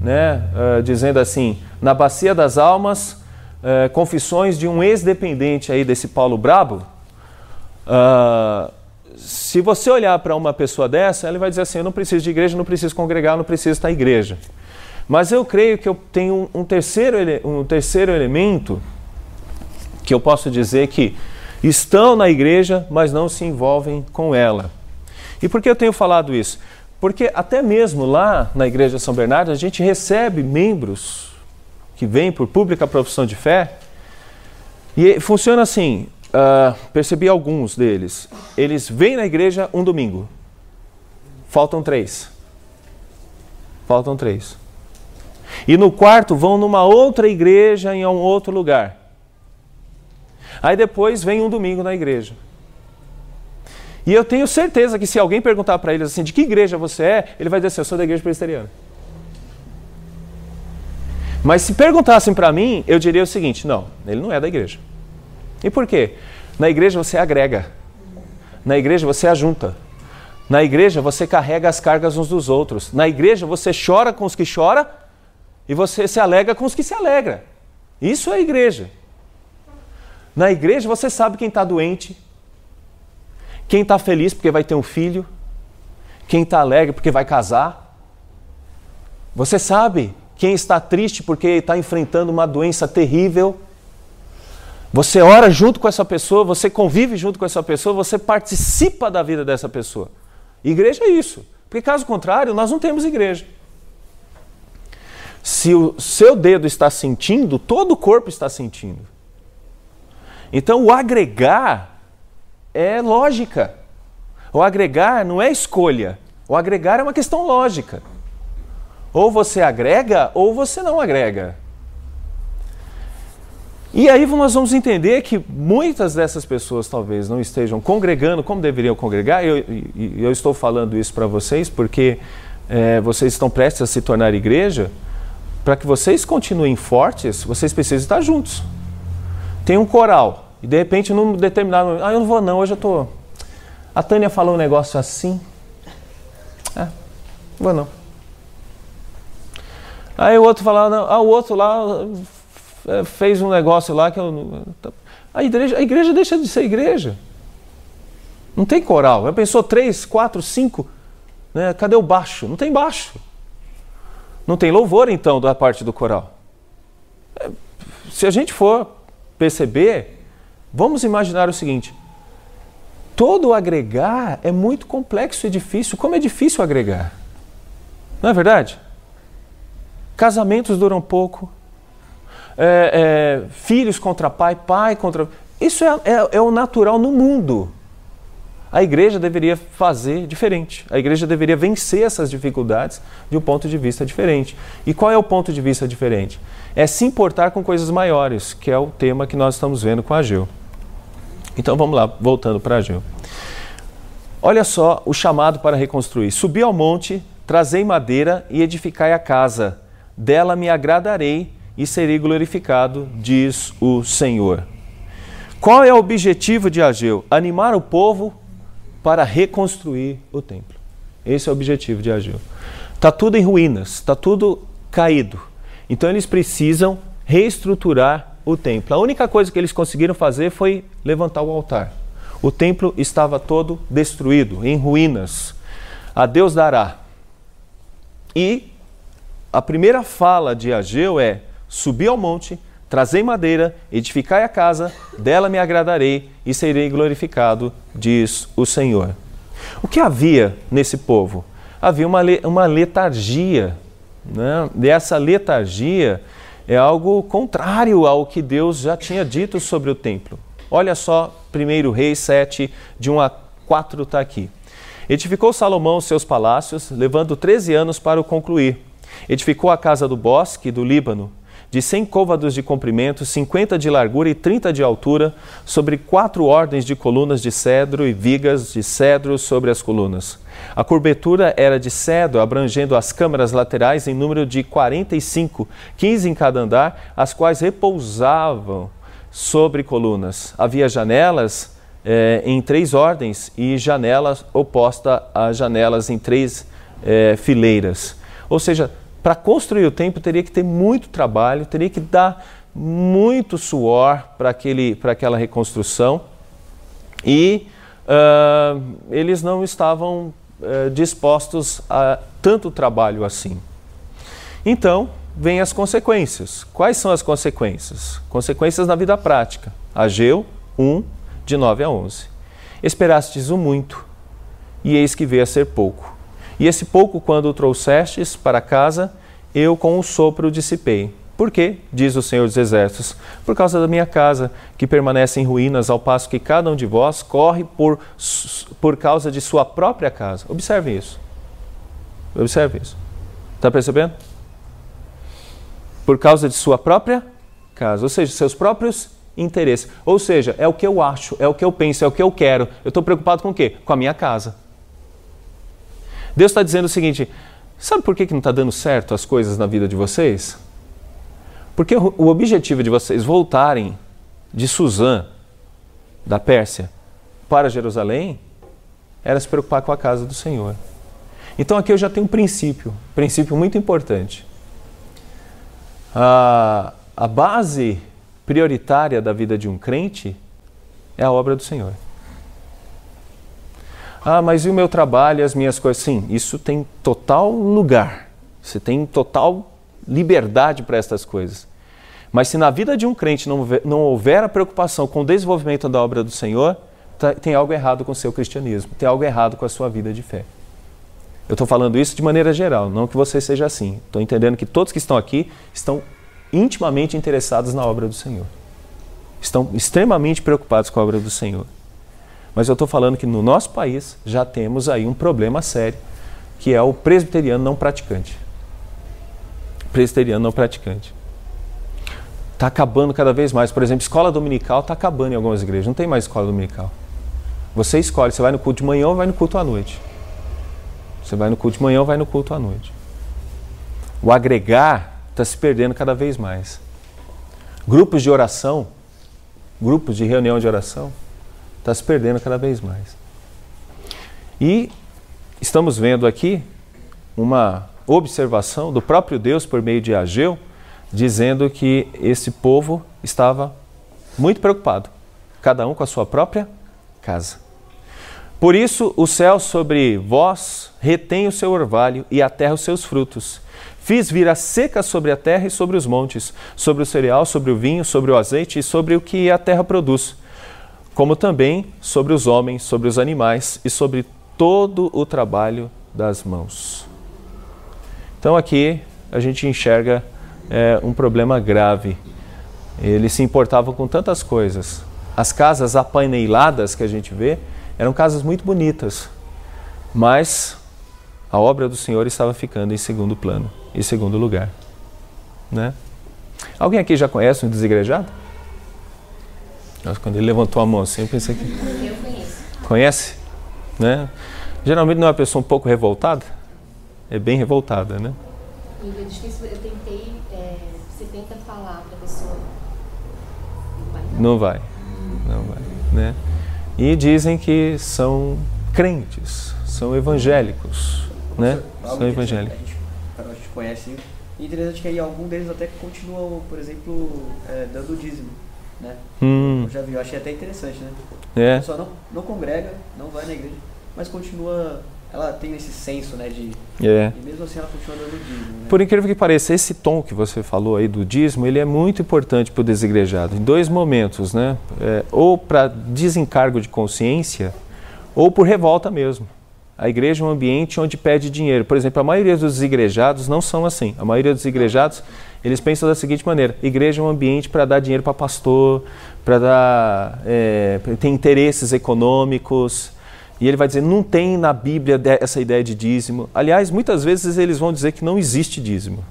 né, uh, dizendo assim, na bacia das almas, uh, confissões de um ex-dependente aí desse Paulo Brabo, uh, se você olhar para uma pessoa dessa, ela vai dizer assim: eu não preciso de igreja, não preciso congregar, não preciso estar em igreja. Mas eu creio que eu tenho um terceiro, um terceiro elemento que eu posso dizer que estão na igreja, mas não se envolvem com ela. E por que eu tenho falado isso? Porque até mesmo lá na Igreja São Bernardo, a gente recebe membros que vêm por pública profissão de fé. E funciona assim: uh, percebi alguns deles. Eles vêm na igreja um domingo. Faltam três. Faltam três. E no quarto vão numa outra igreja em um outro lugar. Aí depois vem um domingo na igreja. E eu tenho certeza que se alguém perguntar para eles assim, de que igreja você é, ele vai dizer assim, eu sou da igreja presbiteriana. Mas se perguntassem para mim, eu diria o seguinte, não, ele não é da igreja. E por quê? Na igreja você agrega. Na igreja você ajunta. Na igreja você carrega as cargas uns dos outros. Na igreja você chora com os que chora e você se alegra com os que se alegra. Isso é igreja. Na igreja você sabe quem está doente, quem está feliz porque vai ter um filho, quem está alegre porque vai casar. Você sabe quem está triste porque está enfrentando uma doença terrível. Você ora junto com essa pessoa, você convive junto com essa pessoa, você participa da vida dessa pessoa. Igreja é isso. Porque caso contrário, nós não temos igreja. Se o seu dedo está sentindo, todo o corpo está sentindo. Então o agregar é lógica. O agregar não é escolha. O agregar é uma questão lógica. Ou você agrega ou você não agrega. E aí nós vamos entender que muitas dessas pessoas talvez não estejam congregando como deveriam congregar. Eu, eu, estou falando isso para vocês porque é, vocês estão prestes a se tornar igreja. Para que vocês continuem fortes, vocês precisam estar juntos. Tem um coral e de repente num determinado momento, ah, eu não vou não, hoje eu estou... A Tânia falou um negócio assim. É, não vou não. Aí o outro falava, ah, o outro lá é, fez um negócio lá que eu. A igreja, a igreja deixa de ser igreja. Não tem coral. Já pensou três, quatro, cinco? Né? Cadê o baixo? Não tem baixo. Não tem louvor, então, da parte do coral. É, se a gente for perceber, vamos imaginar o seguinte: todo agregar é muito complexo e difícil. Como é difícil agregar? Não é verdade? Casamentos duram pouco, é, é, filhos contra pai, pai contra. Isso é, é, é o natural no mundo. A igreja deveria fazer diferente. A igreja deveria vencer essas dificuldades de um ponto de vista diferente. E qual é o ponto de vista diferente? É se importar com coisas maiores, que é o tema que nós estamos vendo com a Gil. Então vamos lá, voltando para a Gil. Olha só o chamado para reconstruir. Subi ao monte, trazei madeira e edificai a casa. Dela me agradarei e serei glorificado, diz o Senhor. Qual é o objetivo de Ageu? Animar o povo para reconstruir o templo. Esse é o objetivo de Ageu. Está tudo em ruínas, está tudo caído. Então eles precisam reestruturar o templo. A única coisa que eles conseguiram fazer foi levantar o altar. O templo estava todo destruído, em ruínas. A Deus dará. E a primeira fala de Ageu é: Subi ao monte, trazei madeira, edificai a casa, dela me agradarei e serei glorificado, diz o Senhor. O que havia nesse povo? Havia uma, uma letargia. Né? E essa letargia é algo contrário ao que Deus já tinha dito sobre o templo. Olha só, 1 Reis 7, de 1 a 4 está aqui. Edificou Salomão seus palácios, levando 13 anos para o concluir. Edificou a casa do bosque do Líbano, de 100 côvados de comprimento, 50 de largura e 30 de altura, sobre quatro ordens de colunas de cedro e vigas de cedro sobre as colunas. A cobertura era de cedro, abrangendo as câmaras laterais em número de 45, 15 em cada andar, as quais repousavam sobre colunas. Havia janelas é, em três ordens e janelas oposta a janelas em três é, fileiras. Ou seja, para construir o templo teria que ter muito trabalho, teria que dar muito suor para aquela reconstrução e uh, eles não estavam uh, dispostos a tanto trabalho assim. Então, vêm as consequências. Quais são as consequências? Consequências na vida prática. Ageu 1, de 9 a 11. Esperastes o muito, e eis que veio a ser pouco. E esse pouco, quando o trouxestes para casa, eu com o sopro dissipei. Por quê? Diz o Senhor dos Exércitos. Por causa da minha casa, que permanece em ruínas, ao passo que cada um de vós corre por, por causa de sua própria casa. Observe isso. Observe isso. Está percebendo? Por causa de sua própria casa, ou seja, seus próprios interesse. Ou seja, é o que eu acho, é o que eu penso, é o que eu quero. Eu estou preocupado com o quê? Com a minha casa. Deus está dizendo o seguinte: sabe por que, que não está dando certo as coisas na vida de vocês? Porque o objetivo de vocês voltarem de Suzã, da Pérsia, para Jerusalém, era se preocupar com a casa do Senhor. Então aqui eu já tenho um princípio, princípio muito importante. A, a base prioritária da vida de um crente é a obra do Senhor. Ah, mas e o meu trabalho, as minhas coisas? Sim, isso tem total lugar. Você tem total liberdade para essas coisas. Mas se na vida de um crente não, não houver a preocupação com o desenvolvimento da obra do Senhor, tá, tem algo errado com o seu cristianismo, tem algo errado com a sua vida de fé. Eu estou falando isso de maneira geral, não que você seja assim. Estou entendendo que todos que estão aqui estão intimamente interessados na obra do Senhor. Estão extremamente preocupados com a obra do Senhor. Mas eu estou falando que no nosso país já temos aí um problema sério, que é o presbiteriano não praticante. Presbiteriano não praticante. Está acabando cada vez mais. Por exemplo, escola dominical está acabando em algumas igrejas. Não tem mais escola dominical. Você escolhe, você vai no culto de manhã ou vai no culto à noite. Você vai no culto de manhã ou vai no culto à noite. O agregar está se perdendo cada vez mais. Grupos de oração, grupos de reunião de oração, está se perdendo cada vez mais. E estamos vendo aqui uma observação do próprio Deus por meio de Ageu, dizendo que esse povo estava muito preocupado, cada um com a sua própria casa. Por isso, o céu sobre vós retém o seu orvalho e a terra os seus frutos. Fiz vir a seca sobre a terra e sobre os montes, sobre o cereal, sobre o vinho, sobre o azeite e sobre o que a terra produz, como também sobre os homens, sobre os animais e sobre todo o trabalho das mãos. Então aqui a gente enxerga é, um problema grave. Eles se importavam com tantas coisas. As casas apaineladas que a gente vê eram casas muito bonitas, mas a obra do Senhor estava ficando em segundo plano em segundo lugar. Né? Alguém aqui já conhece um desigrejado? Nossa, quando ele levantou a mão assim, eu pensei que. Eu conheço. Conhece? Né? Geralmente não é uma pessoa um pouco revoltada? É bem revoltada, né? É difícil, eu tentei, é, você tenta falar para a pessoa. Não vai. Não vai. Né? E dizem que são crentes, são evangélicos. Né? São evangélicos conhece. E interessante que aí algum deles até continua, por exemplo, é, dando dízimo. Né? Hum. Eu já vi, eu achei até interessante, né? É. A pessoa não, não congrega, não vai na igreja, mas continua. Ela tem esse senso, né? De, é. E mesmo assim ela continua dando dízimo. Né? Por incrível que pareça, esse tom que você falou aí do dízimo, ele é muito importante para o desigrejado, em dois momentos, né? É, ou para desencargo de consciência, ou por revolta mesmo. A igreja é um ambiente onde pede dinheiro. Por exemplo, a maioria dos igrejados não são assim. A maioria dos igrejados, eles pensam da seguinte maneira: igreja é um ambiente para dar dinheiro para pastor, para dar. É, tem interesses econômicos. E ele vai dizer: não tem na Bíblia essa ideia de dízimo. Aliás, muitas vezes eles vão dizer que não existe dízimo.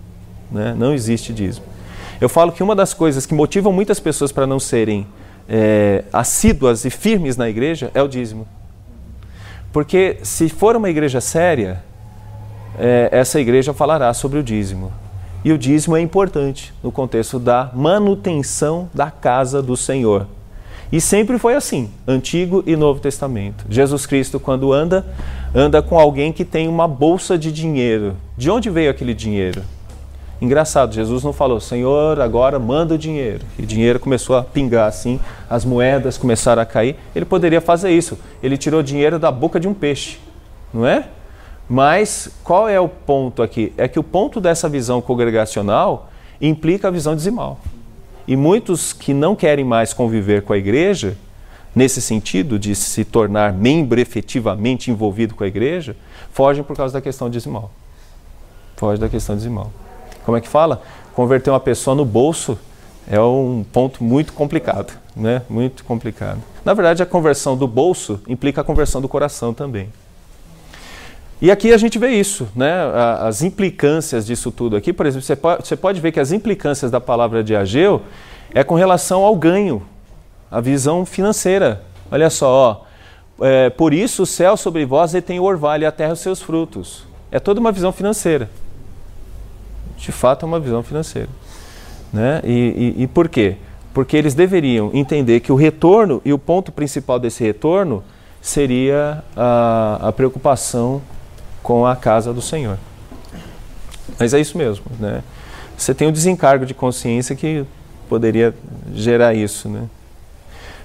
Né? Não existe dízimo. Eu falo que uma das coisas que motivam muitas pessoas para não serem é, assíduas e firmes na igreja é o dízimo. Porque se for uma igreja séria, é, essa igreja falará sobre o dízimo. E o dízimo é importante no contexto da manutenção da casa do Senhor. E sempre foi assim, Antigo e Novo Testamento. Jesus Cristo, quando anda, anda com alguém que tem uma bolsa de dinheiro. De onde veio aquele dinheiro? Engraçado, Jesus não falou, Senhor, agora manda o dinheiro. E o dinheiro começou a pingar assim, as moedas começaram a cair. Ele poderia fazer isso. Ele tirou dinheiro da boca de um peixe, não é? Mas qual é o ponto aqui? É que o ponto dessa visão congregacional implica a visão dizimal. E muitos que não querem mais conviver com a igreja, nesse sentido de se tornar membro efetivamente envolvido com a igreja, fogem por causa da questão dizimal. Foge da questão dizimal como é que fala? Converter uma pessoa no bolso é um ponto muito complicado, né? Muito complicado. Na verdade, a conversão do bolso implica a conversão do coração também. E aqui a gente vê isso, né? As implicâncias disso tudo aqui, por exemplo, você pode, ver que as implicâncias da palavra de Ageu é com relação ao ganho, a visão financeira. Olha só, ó, é, por isso o céu sobre vós detém o orvalho e a terra os seus frutos. É toda uma visão financeira de fato é uma visão financeira. Né? E, e, e por quê? Porque eles deveriam entender que o retorno, e o ponto principal desse retorno, seria a, a preocupação com a casa do Senhor. Mas é isso mesmo. Né? Você tem um desencargo de consciência que poderia gerar isso. Né?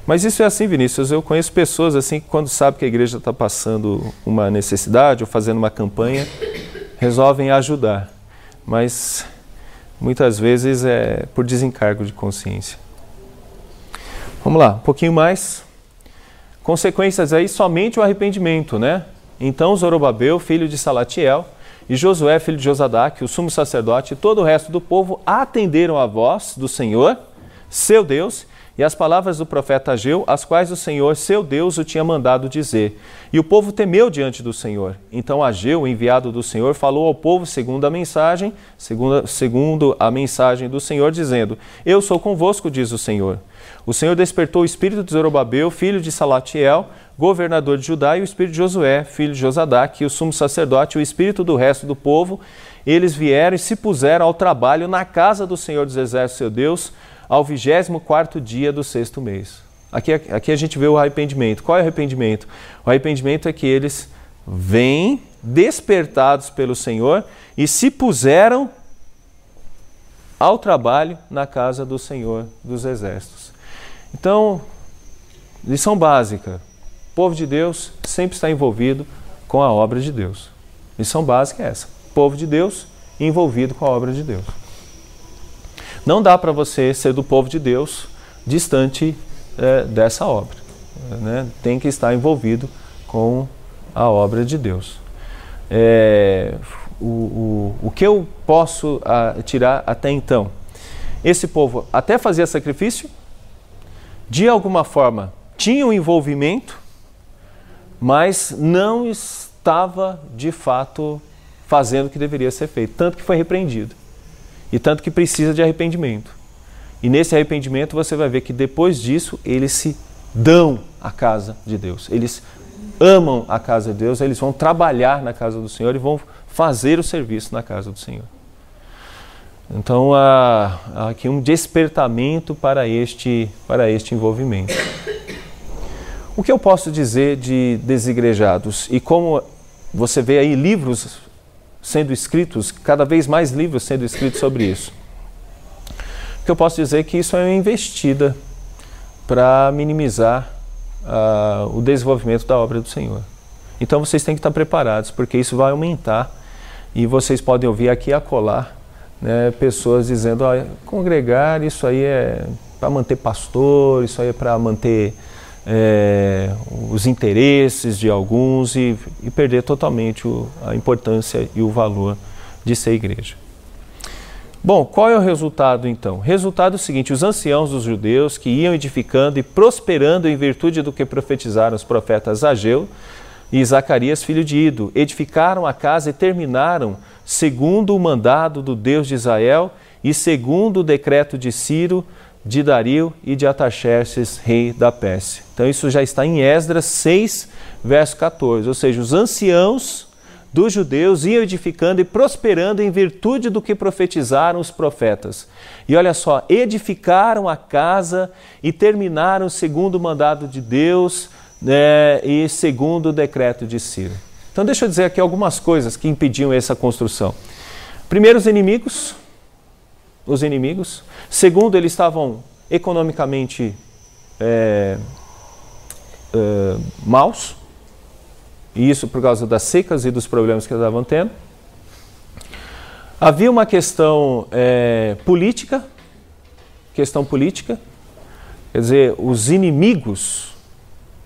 Mas isso é assim, Vinícius. Eu conheço pessoas assim que, quando sabem que a igreja está passando uma necessidade ou fazendo uma campanha, resolvem ajudar mas muitas vezes é por desencargo de consciência. Vamos lá, um pouquinho mais. Consequências aí somente o arrependimento, né? Então Zorobabel, filho de Salatiel, e Josué, filho de Josadac, o sumo sacerdote, e todo o resto do povo atenderam a voz do Senhor, seu Deus, e as palavras do profeta Ageu, as quais o Senhor, seu Deus, o tinha mandado dizer. E o povo temeu diante do Senhor. Então Ageu, enviado do Senhor, falou ao povo segundo a mensagem, segundo, segundo a mensagem do Senhor, dizendo: Eu sou convosco, diz o Senhor. O Senhor despertou o espírito de Zorobabel, filho de Salatiel, governador de Judá, e o espírito de Josué, filho de Josadac, e o sumo sacerdote, e o espírito do resto do povo. Eles vieram e se puseram ao trabalho na casa do Senhor dos Exércitos, seu Deus, ao 24 dia do sexto mês. Aqui, aqui a gente vê o arrependimento. Qual é o arrependimento? O arrependimento é que eles vêm despertados pelo Senhor e se puseram ao trabalho na casa do Senhor dos Exércitos. Então, lição básica: o povo de Deus sempre está envolvido com a obra de Deus. Lição básica é essa: o povo de Deus envolvido com a obra de Deus. Não dá para você ser do povo de Deus distante é, dessa obra. Né? Tem que estar envolvido com a obra de Deus. É, o, o, o que eu posso a, tirar até então? Esse povo até fazia sacrifício, de alguma forma tinha um envolvimento, mas não estava de fato fazendo o que deveria ser feito, tanto que foi repreendido. E tanto que precisa de arrependimento. E nesse arrependimento você vai ver que depois disso eles se dão à casa de Deus. Eles amam a casa de Deus, eles vão trabalhar na casa do Senhor e vão fazer o serviço na casa do Senhor. Então há, aqui um despertamento para este, para este envolvimento. O que eu posso dizer de desigrejados e como você vê aí livros sendo escritos, cada vez mais livros sendo escritos sobre isso. O que eu posso dizer é que isso é uma investida para minimizar uh, o desenvolvimento da obra do Senhor. Então vocês têm que estar preparados, porque isso vai aumentar e vocês podem ouvir aqui a colar né, pessoas dizendo: oh, congregar, isso aí é para manter pastor, isso aí é para manter é, os interesses de alguns e, e perder totalmente o, a importância e o valor de ser igreja. Bom, qual é o resultado então? Resultado é o seguinte: os anciãos dos judeus que iam edificando e prosperando em virtude do que profetizaram os profetas Ageu e Zacarias, filho de Ido, edificaram a casa e terminaram segundo o mandado do Deus de Israel e segundo o decreto de Ciro, de Dario e de Ataxerxes, rei da Pérsia. Então isso já está em Esdras 6, verso 14, ou seja, os anciãos dos judeus iam edificando e prosperando em virtude do que profetizaram os profetas. E olha só, edificaram a casa e terminaram segundo o mandado de Deus né, e segundo o decreto de Ciro. Então, deixa eu dizer aqui algumas coisas que impediam essa construção. Primeiro, os inimigos. Os inimigos. Segundo, eles estavam economicamente é, é, maus. E isso por causa das secas e dos problemas que eles estavam tendo. Havia uma questão é, política, questão política, quer dizer, os inimigos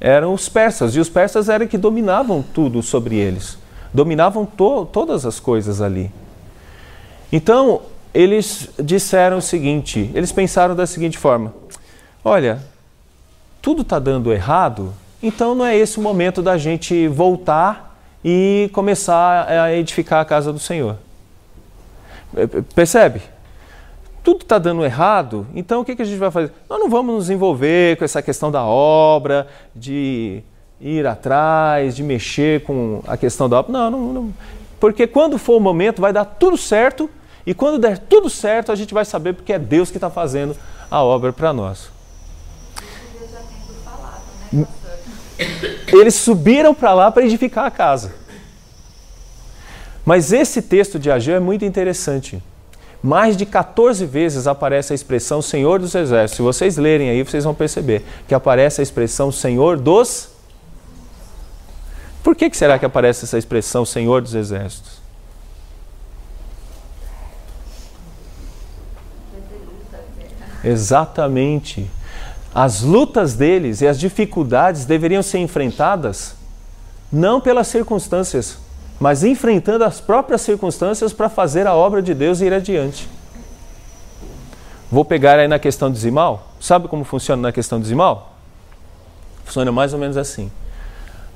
eram os persas, e os persas eram que dominavam tudo sobre eles, dominavam to todas as coisas ali. Então, eles disseram o seguinte: eles pensaram da seguinte forma: olha, tudo está dando errado, então não é esse o momento da gente voltar e começar a edificar a casa do Senhor. Percebe? Tudo está dando errado, então o que, que a gente vai fazer? Nós não vamos nos envolver com essa questão da obra, de ir atrás, de mexer com a questão da obra. Não, não, não. Porque quando for o momento, vai dar tudo certo, e quando der tudo certo, a gente vai saber porque é Deus que está fazendo a obra para nós. Eles subiram para lá para edificar a casa. Mas esse texto de Ageu é muito interessante. Mais de 14 vezes aparece a expressão Senhor dos Exércitos. Se vocês lerem aí, vocês vão perceber que aparece a expressão Senhor dos. Por que, que será que aparece essa expressão Senhor dos Exércitos? Exatamente. As lutas deles e as dificuldades deveriam ser enfrentadas não pelas circunstâncias, mas enfrentando as próprias circunstâncias para fazer a obra de Deus ir adiante. Vou pegar aí na questão dizimal. Sabe como funciona na questão dizimal? Funciona mais ou menos assim.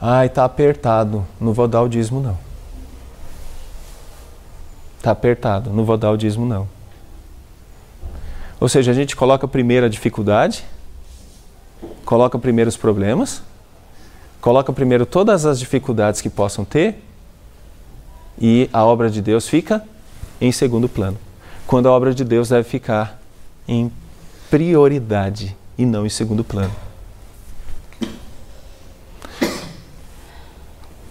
Ai, está apertado, não vou dar o dízimo não. Está apertado, não vou dar o dízimo não. Ou seja, a gente coloca primeiro a dificuldade, coloca primeiro os problemas, coloca primeiro todas as dificuldades que possam ter e a obra de Deus fica em segundo plano. Quando a obra de Deus deve ficar em prioridade e não em segundo plano.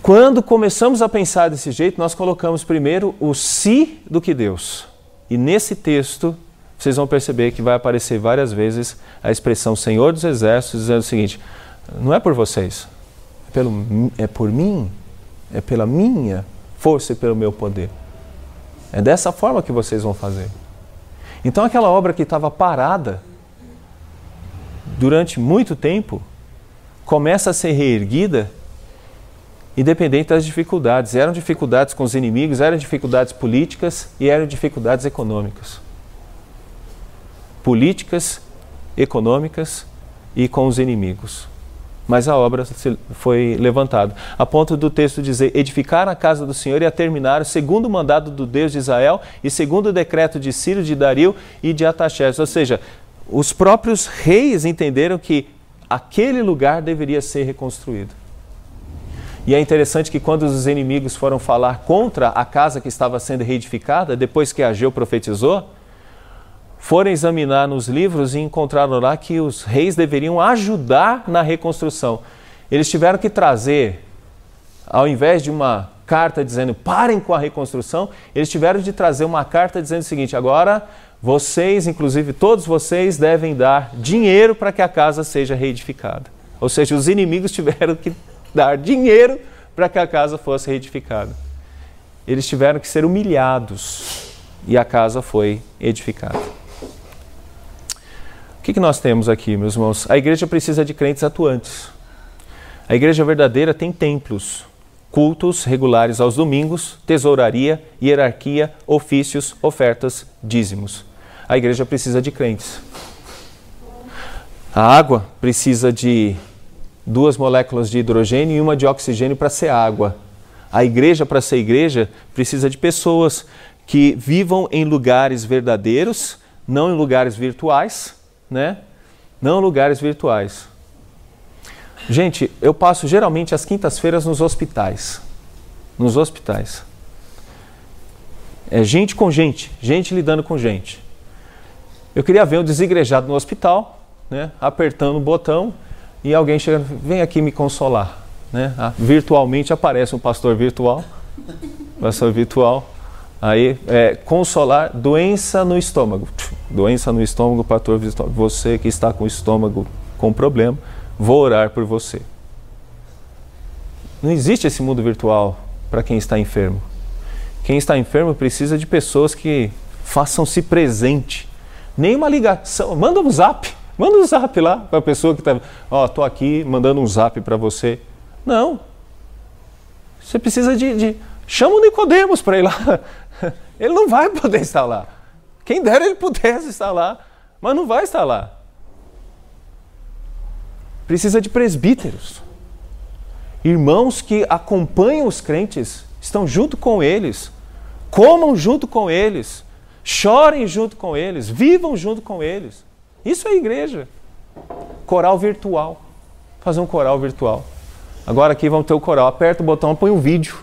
Quando começamos a pensar desse jeito, nós colocamos primeiro o si do que Deus. E nesse texto, vocês vão perceber que vai aparecer várias vezes a expressão Senhor dos Exércitos, dizendo o seguinte: não é por vocês, é, pelo, é por mim, é pela minha força e pelo meu poder. É dessa forma que vocês vão fazer. Então, aquela obra que estava parada durante muito tempo começa a ser reerguida independente das dificuldades. Eram dificuldades com os inimigos, eram dificuldades políticas e eram dificuldades econômicas políticas, econômicas e com os inimigos. Mas a obra foi levantada. A ponto do texto dizer: edificar a casa do Senhor e a terminar, segundo o mandado do Deus de Israel e segundo o decreto de Ciro, de Dario e de Ataxés. Ou seja, os próprios reis entenderam que aquele lugar deveria ser reconstruído. E é interessante que quando os inimigos foram falar contra a casa que estava sendo reedificada, depois que Ageu profetizou, foram examinar nos livros e encontraram lá que os reis deveriam ajudar na reconstrução. Eles tiveram que trazer, ao invés de uma carta dizendo parem com a reconstrução, eles tiveram de trazer uma carta dizendo o seguinte: agora vocês, inclusive todos vocês, devem dar dinheiro para que a casa seja reedificada. Ou seja, os inimigos [LAUGHS] tiveram que dar dinheiro para que a casa fosse reedificada. Eles tiveram que ser humilhados e a casa foi edificada que, que nós temos aqui, meus irmãos? A igreja precisa de crentes atuantes. A igreja verdadeira tem templos, cultos regulares aos domingos, tesouraria, hierarquia, ofícios, ofertas, dízimos. A igreja precisa de crentes. A água precisa de duas moléculas de hidrogênio e uma de oxigênio para ser água. A igreja, para ser igreja, precisa de pessoas que vivam em lugares verdadeiros, não em lugares virtuais, né? Não lugares virtuais. Gente, eu passo geralmente as quintas-feiras nos hospitais. Nos hospitais. É gente com gente, gente lidando com gente. Eu queria ver um desigrejado no hospital, né, apertando o botão e alguém chega, vem aqui me consolar. Né? Ah, virtualmente aparece um pastor virtual, [LAUGHS] pastor virtual, aí é, consolar doença no estômago, doença no estômago, pastor você que está com o estômago com problema, vou orar por você. Não existe esse mundo virtual para quem está enfermo. Quem está enfermo precisa de pessoas que façam-se presente. Nem uma ligação, manda um zap, manda um zap lá para a pessoa que está, ó, tô aqui mandando um zap para você. Não. Você precisa de, de chama o Nicodemos para ir lá. Ele não vai poder estar lá. Quem dera ele pudesse estar lá, mas não vai estar lá. Precisa de presbíteros. Irmãos que acompanham os crentes, estão junto com eles, comam junto com eles, chorem junto com eles, vivam junto com eles. Isso é igreja. Coral virtual. Fazer um coral virtual. Agora aqui vamos ter o coral. Aperta o botão, põe um vídeo.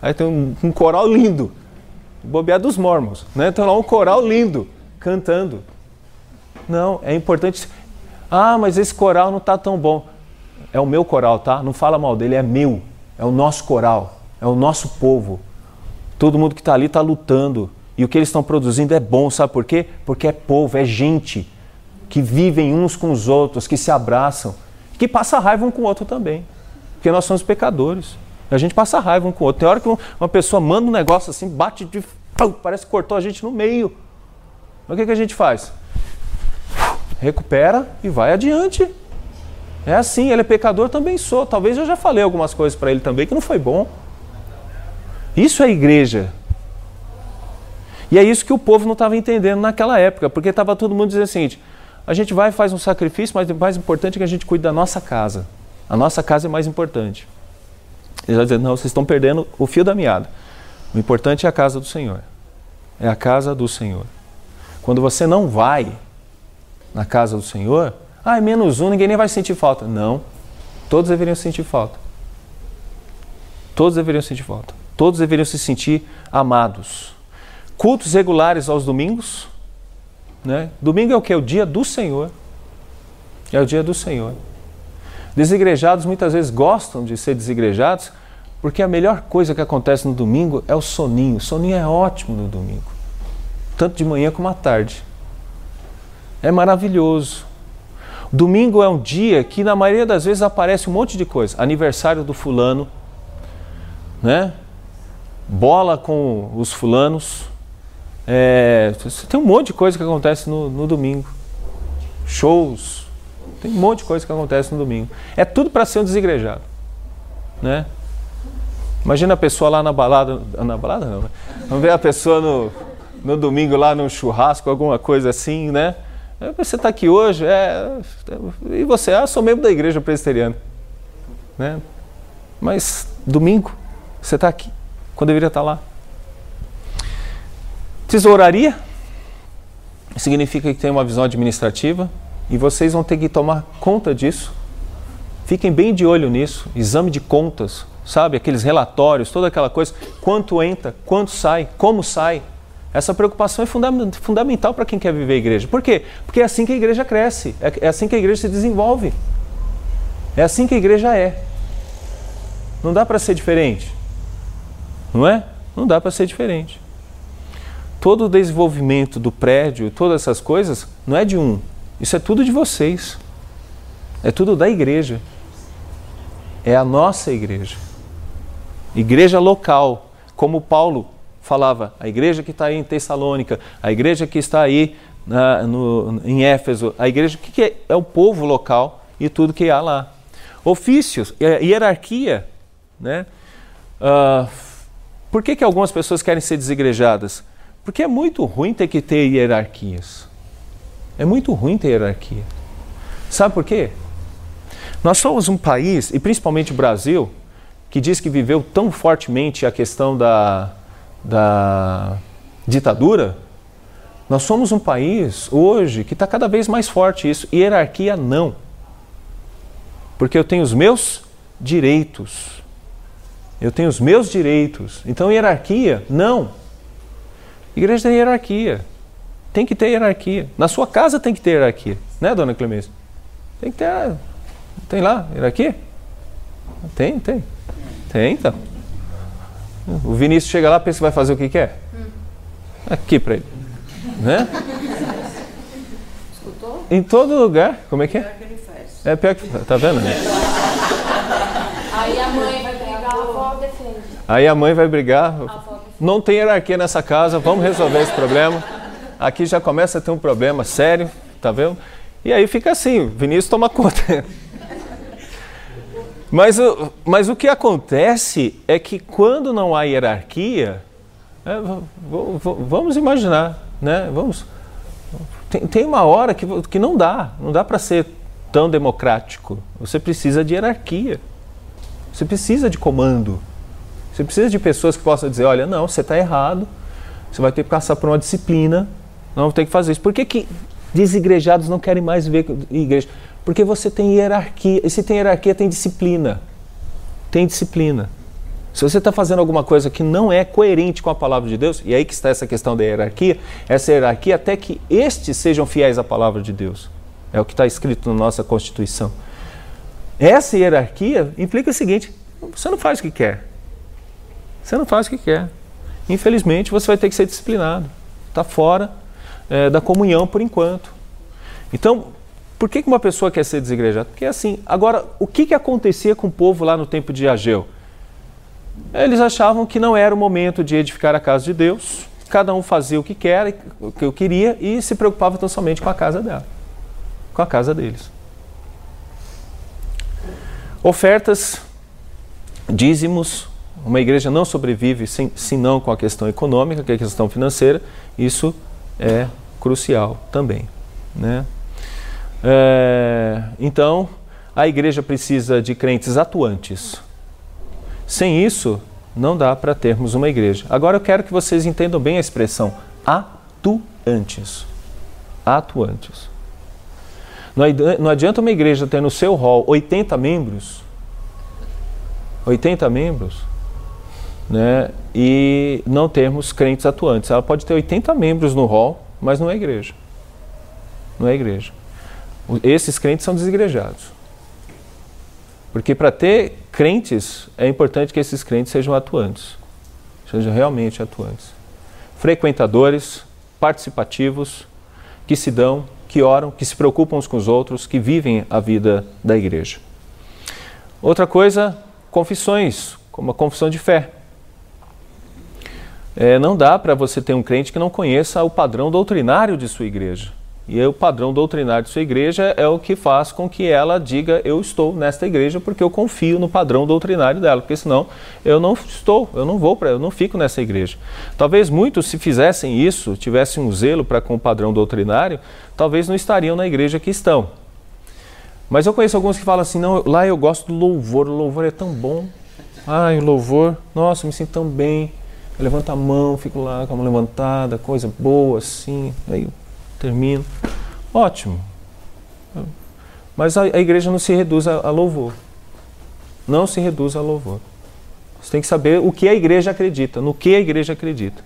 Aí tem um, um coral lindo. Bobear dos mormons. Né? Tem lá um coral lindo, cantando. Não, é importante. Ah, mas esse coral não está tão bom. É o meu coral, tá? Não fala mal dele, é meu. É o nosso coral. É o nosso povo. Todo mundo que está ali está lutando. E o que eles estão produzindo é bom, sabe por quê? Porque é povo, é gente que vivem uns com os outros, que se abraçam, que passa raiva um com o outro também. Porque nós somos pecadores. A gente passa raiva um com o outro. Tem hora que uma pessoa manda um negócio assim, bate de. Parece que cortou a gente no meio. Mas o que, que a gente faz? Recupera e vai adiante. É assim, ele é pecador, também sou. Talvez eu já falei algumas coisas para ele também que não foi bom. Isso é igreja. E é isso que o povo não estava entendendo naquela época, porque estava todo mundo dizendo o seguinte: a gente vai faz um sacrifício, mas o mais importante é que a gente cuide da nossa casa. A nossa casa é mais importante. Ele vai dizer, não, vocês estão perdendo o fio da meada. O importante é a casa do Senhor. É a casa do Senhor. Quando você não vai na casa do Senhor, ah, é menos um, ninguém nem vai sentir falta. Não. Todos deveriam sentir falta. Todos deveriam sentir falta. Todos deveriam se sentir amados. Cultos regulares aos domingos. Né? Domingo é o que? É o dia do Senhor. É o dia do Senhor. Desigrejados muitas vezes gostam de ser desigrejados porque a melhor coisa que acontece no domingo é o soninho. O soninho é ótimo no domingo, tanto de manhã como à tarde. É maravilhoso. Domingo é um dia que na maioria das vezes aparece um monte de coisa. Aniversário do fulano, né? Bola com os fulanos. É, tem um monte de coisa que acontece no, no domingo. Shows, tem um monte de coisa que acontece no domingo. É tudo para ser um desigrejado. Né? Imagina a pessoa lá na balada. Na balada não, né? Vamos ver a pessoa no, no domingo lá no churrasco, alguma coisa assim, né? Você está aqui hoje, é, e você, ah, sou membro da igreja presbiteriana. Né? Mas domingo, você está aqui, quando deveria estar tá lá. Tesouraria significa que tem uma visão administrativa, e vocês vão ter que tomar conta disso. Fiquem bem de olho nisso. Exame de contas, sabe? Aqueles relatórios, toda aquela coisa. Quanto entra, quanto sai, como sai. Essa preocupação é fundamental para quem quer viver a igreja. Por quê? Porque é assim que a igreja cresce, é, é assim que a igreja se desenvolve. É assim que a igreja é. Não dá para ser diferente. Não é? Não dá para ser diferente. Todo o desenvolvimento do prédio, todas essas coisas, não é de um, isso é tudo de vocês. É tudo da igreja. É a nossa igreja. Igreja local, como Paulo falava, a igreja que está aí em Tessalônica, a igreja que está aí na, no, em Éfeso, a igreja, que, que é? é? o povo local e tudo que há lá. Ofícios, é, hierarquia, né? Uh, por que, que algumas pessoas querem ser desigrejadas? Porque é muito ruim ter que ter hierarquias. É muito ruim ter hierarquia. Sabe por quê? Nós somos um país, e principalmente o Brasil, que diz que viveu tão fortemente a questão da, da ditadura. Nós somos um país hoje que está cada vez mais forte isso. Hierarquia não. Porque eu tenho os meus direitos. Eu tenho os meus direitos. Então, hierarquia, não. Igreja tem hierarquia. Tem que ter hierarquia. Na sua casa tem que ter hierarquia. Né, dona Clemência? Tem que ter. Tem lá, hierarquia? Tem, tem. Tem, então. O Vinícius chega lá, pensa que vai fazer o que quer. Aqui para ele. Né? Escutou? Em todo lugar. Como é que é? Pior que ele faz. É pior que. Tá vendo? Aí a mãe vai brigar, a avó defende. Aí a mãe vai brigar. Não tem hierarquia nessa casa, vamos resolver esse problema. Aqui já começa a ter um problema sério, tá vendo? E aí fica assim, Vinícius toma conta. Mas, mas o que acontece é que quando não há hierarquia, é, vamos imaginar, né? Vamos, tem, tem uma hora que, que não dá, não dá para ser tão democrático. Você precisa de hierarquia. Você precisa de comando. Você precisa de pessoas que possam dizer, olha, não, você está errado, você vai ter que passar por uma disciplina, não tem que fazer isso. Por que, que desigrejados não querem mais ver igreja? Porque você tem hierarquia, e se tem hierarquia, tem disciplina. Tem disciplina. Se você está fazendo alguma coisa que não é coerente com a palavra de Deus, e aí que está essa questão da hierarquia, essa hierarquia até que estes sejam fiéis à palavra de Deus. É o que está escrito na nossa Constituição. Essa hierarquia implica o seguinte: você não faz o que quer. Você não faz o que quer. Infelizmente, você vai ter que ser disciplinado. Está fora é, da comunhão por enquanto. Então, por que uma pessoa quer ser desigrejada? Porque assim, agora, o que, que acontecia com o povo lá no tempo de Ageu? Eles achavam que não era o momento de edificar a casa de Deus, cada um fazia o que quer, o que queria e se preocupava tão somente com a casa dela, com a casa deles. Ofertas, dízimos, uma igreja não sobrevive sem, senão com a questão econômica, que é a questão financeira, isso é crucial também. Né? É, então, a igreja precisa de crentes atuantes. Sem isso, não dá para termos uma igreja. Agora eu quero que vocês entendam bem a expressão atuantes. Atuantes. Não adianta uma igreja ter no seu hall 80 membros, 80 membros, né, e não termos crentes atuantes. Ela pode ter 80 membros no hall, mas não é igreja. Não é igreja. Esses crentes são desigrejados. Porque para ter crentes, é importante que esses crentes sejam atuantes. Sejam realmente atuantes. Frequentadores, participativos, que se dão que oram, que se preocupam uns com os outros, que vivem a vida da igreja. Outra coisa, confissões, como a confissão de fé. É, não dá para você ter um crente que não conheça o padrão doutrinário de sua igreja. E o padrão doutrinário de sua igreja é o que faz com que ela diga: Eu estou nesta igreja porque eu confio no padrão doutrinário dela, porque senão eu não estou, eu não vou para, eu não fico nessa igreja. Talvez muitos, se fizessem isso, tivessem um zelo para com o padrão doutrinário, talvez não estariam na igreja que estão. Mas eu conheço alguns que falam assim: Não, lá eu gosto do louvor, o louvor é tão bom. Ai, o louvor, nossa, me sinto tão bem. Eu levanto a mão, fico lá com a mão levantada, coisa boa assim. Aí termino. Ótimo. Mas a, a igreja não se reduz a, a louvor. Não se reduz a louvor. Você tem que saber o que a igreja acredita, no que a igreja acredita.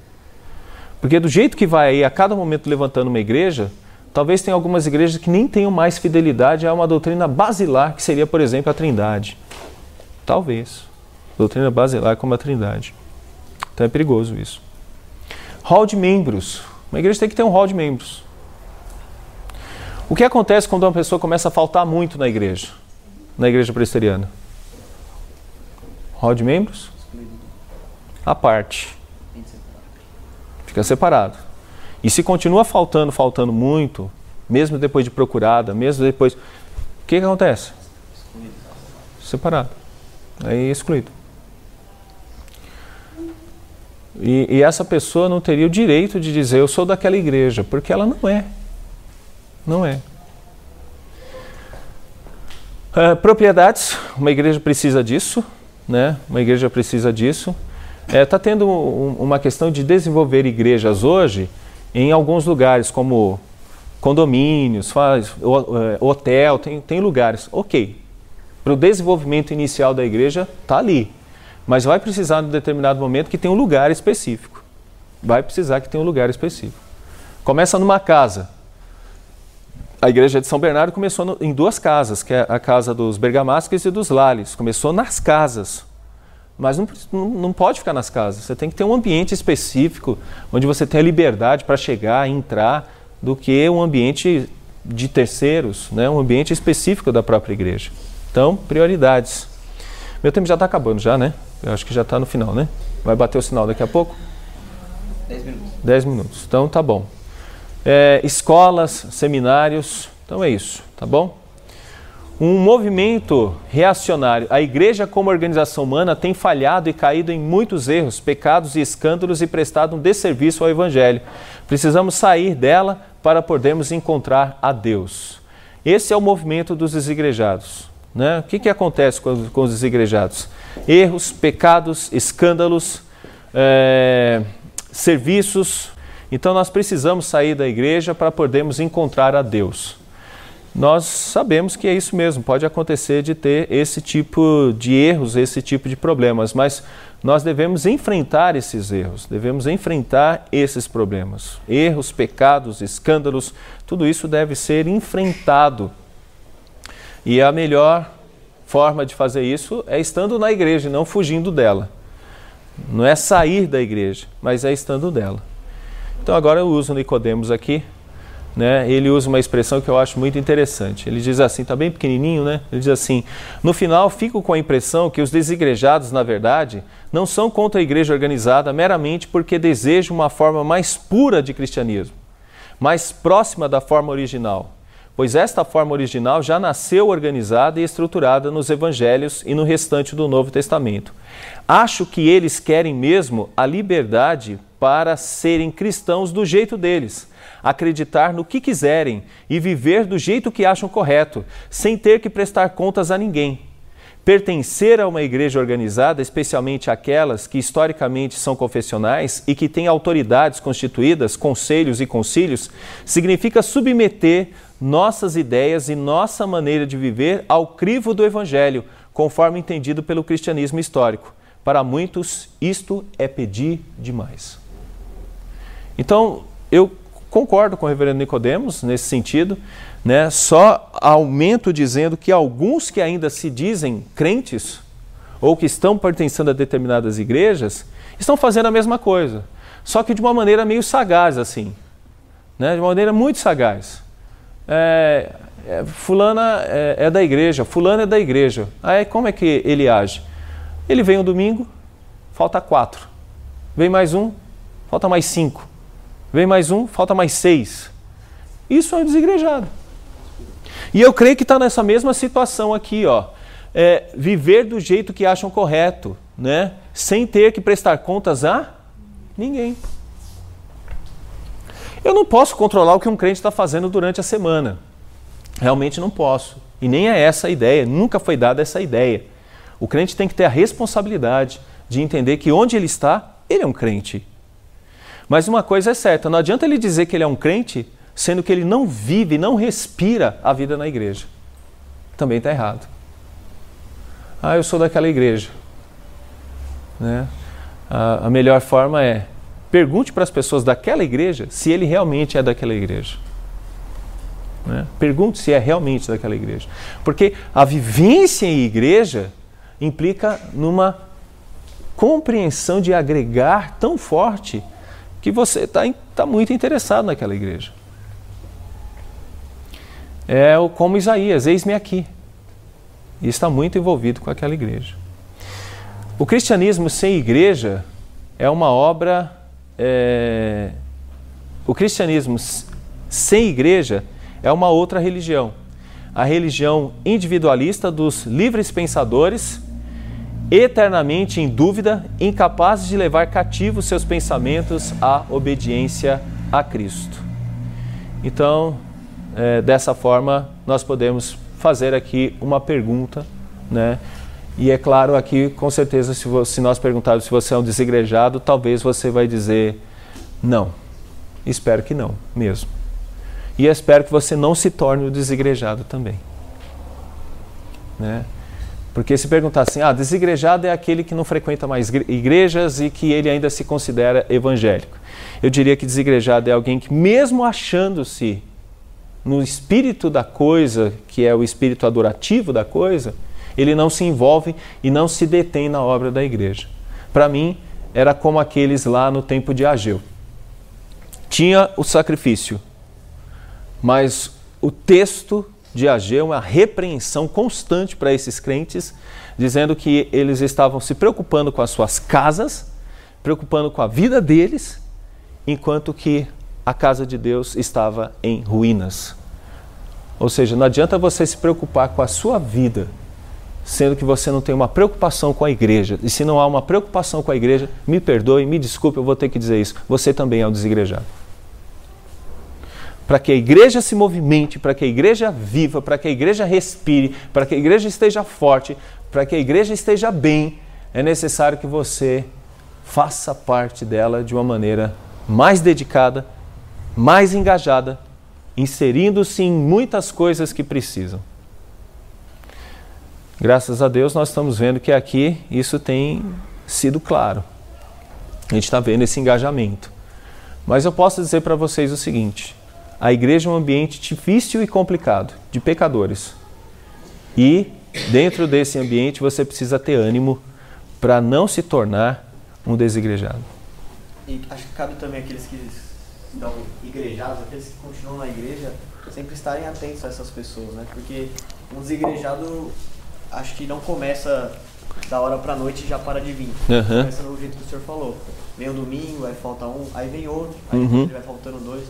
Porque do jeito que vai aí a cada momento levantando uma igreja, talvez tenha algumas igrejas que nem tenham mais fidelidade a uma doutrina basilar, que seria, por exemplo, a Trindade. Talvez. Doutrina basilar como a Trindade. Então é perigoso isso. Hall de membros. Uma igreja tem que ter um hall de membros. O que acontece quando uma pessoa começa a faltar muito na igreja? Na igreja presbiteriana? Hall de membros? A parte. Fica separado. E se continua faltando, faltando muito, mesmo depois de procurada, mesmo depois. O que, que acontece? Separado. Aí excluído. E, e, essa pessoa não teria o direito de dizer eu sou daquela igreja, porque ela não é. Não é. Uh, propriedades, uma igreja precisa disso, né? Uma igreja precisa disso. Está é, tendo um, uma questão de desenvolver igrejas hoje em alguns lugares, como condomínios, faz, é, hotel, tem, tem lugares. Ok. Para o desenvolvimento inicial da igreja, está ali. Mas vai precisar, em determinado momento, que tenha um lugar específico. Vai precisar que tenha um lugar específico. Começa numa casa. A igreja de São Bernardo começou no, em duas casas, que é a casa dos Bergamasques e dos Lales. Começou nas casas. Mas não, não, pode ficar nas casas. Você tem que ter um ambiente específico, onde você tem a liberdade para chegar, entrar, do que um ambiente de terceiros, né? um ambiente específico da própria igreja. Então, prioridades. Meu tempo já está acabando já, né? Eu acho que já está no final, né? Vai bater o sinal daqui a pouco? Dez minutos. Dez minutos. Então tá bom. É, escolas, seminários, então é isso, tá bom? Um movimento reacionário. A igreja, como organização humana, tem falhado e caído em muitos erros, pecados e escândalos e prestado um desserviço ao Evangelho. Precisamos sair dela para podermos encontrar a Deus. Esse é o movimento dos desigrejados. Né? O que, que acontece com, com os desigrejados? Erros, pecados, escândalos, é, serviços. Então nós precisamos sair da igreja para podermos encontrar a Deus nós sabemos que é isso mesmo, pode acontecer de ter esse tipo de erros, esse tipo de problemas, mas nós devemos enfrentar esses erros, devemos enfrentar esses problemas. Erros, pecados, escândalos, tudo isso deve ser enfrentado. E a melhor forma de fazer isso é estando na igreja, não fugindo dela. Não é sair da igreja, mas é estando dela. Então agora eu uso Nicodemos aqui né, ele usa uma expressão que eu acho muito interessante. Ele diz assim, está bem pequenininho, né? Ele diz assim: no final fico com a impressão que os desigrejados, na verdade, não são contra a igreja organizada meramente porque desejam uma forma mais pura de cristianismo, mais próxima da forma original, pois esta forma original já nasceu organizada e estruturada nos evangelhos e no restante do Novo Testamento. Acho que eles querem mesmo a liberdade para serem cristãos do jeito deles acreditar no que quiserem e viver do jeito que acham correto, sem ter que prestar contas a ninguém. Pertencer a uma igreja organizada, especialmente aquelas que historicamente são confessionais e que têm autoridades constituídas, conselhos e concílios, significa submeter nossas ideias e nossa maneira de viver ao crivo do Evangelho, conforme entendido pelo cristianismo histórico. Para muitos, isto é pedir demais. Então, eu Concordo com o reverendo Nicodemos nesse sentido, né? Só aumento dizendo que alguns que ainda se dizem crentes ou que estão pertencendo a determinadas igrejas estão fazendo a mesma coisa, só que de uma maneira meio sagaz assim, né? De uma maneira muito sagaz. É, é, fulana é, é, da igreja, fulano é da igreja. Aí como é que ele age? Ele vem um domingo, falta quatro. Vem mais um, falta mais cinco. Vem mais um, falta mais seis. Isso é desigrejado. E eu creio que está nessa mesma situação aqui, ó. É, viver do jeito que acham correto, né? Sem ter que prestar contas a ninguém. Eu não posso controlar o que um crente está fazendo durante a semana. Realmente não posso. E nem é essa a ideia, nunca foi dada essa ideia. O crente tem que ter a responsabilidade de entender que onde ele está, ele é um crente. Mas uma coisa é certa: não adianta ele dizer que ele é um crente, sendo que ele não vive, não respira a vida na igreja. Também está errado. Ah, eu sou daquela igreja. Né? A, a melhor forma é pergunte para as pessoas daquela igreja se ele realmente é daquela igreja. Né? Pergunte se é realmente daquela igreja. Porque a vivência em igreja implica numa compreensão de agregar tão forte que você está tá muito interessado naquela igreja. É como Isaías, eis-me aqui. E está muito envolvido com aquela igreja. O cristianismo sem igreja é uma obra é, o cristianismo sem igreja é uma outra religião. A religião individualista dos livres pensadores, eternamente em dúvida, incapazes de levar cativos seus pensamentos à obediência a Cristo. Então, é, dessa forma, nós podemos fazer aqui uma pergunta, né? E é claro aqui, com certeza, se, se nós perguntarmos se você é um desigrejado, talvez você vai dizer não. Espero que não, mesmo. E espero que você não se torne um desigrejado também. Né? Porque se perguntar assim, ah, desigrejado é aquele que não frequenta mais igrejas e que ele ainda se considera evangélico. Eu diria que desigrejado é alguém que, mesmo achando-se no espírito da coisa, que é o espírito adorativo da coisa, ele não se envolve e não se detém na obra da igreja. Para mim, era como aqueles lá no tempo de Ageu. Tinha o sacrifício, mas o texto de Ageu uma repreensão constante para esses crentes, dizendo que eles estavam se preocupando com as suas casas, preocupando com a vida deles, enquanto que a casa de Deus estava em ruínas. Ou seja, não adianta você se preocupar com a sua vida, sendo que você não tem uma preocupação com a igreja. E se não há uma preocupação com a igreja, me perdoe, me desculpe, eu vou ter que dizer isso. Você também é um desigrejado. Para que a igreja se movimente, para que a igreja viva, para que a igreja respire, para que a igreja esteja forte, para que a igreja esteja bem, é necessário que você faça parte dela de uma maneira mais dedicada, mais engajada, inserindo-se em muitas coisas que precisam. Graças a Deus, nós estamos vendo que aqui isso tem sido claro. A gente está vendo esse engajamento. Mas eu posso dizer para vocês o seguinte: a igreja é um ambiente difícil e complicado, de pecadores. E dentro desse ambiente você precisa ter ânimo para não se tornar um desigrejado. E acho que cabe também aqueles que estão igrejados, aqueles que continuam na igreja, sempre estarem atentos a essas pessoas, né? Porque um desigrejado acho que não começa da hora pra noite e já para de vir. Uhum. Começa do jeito que o senhor falou. Vem um domingo, aí falta um, aí vem outro, aí uhum. vai faltando dois.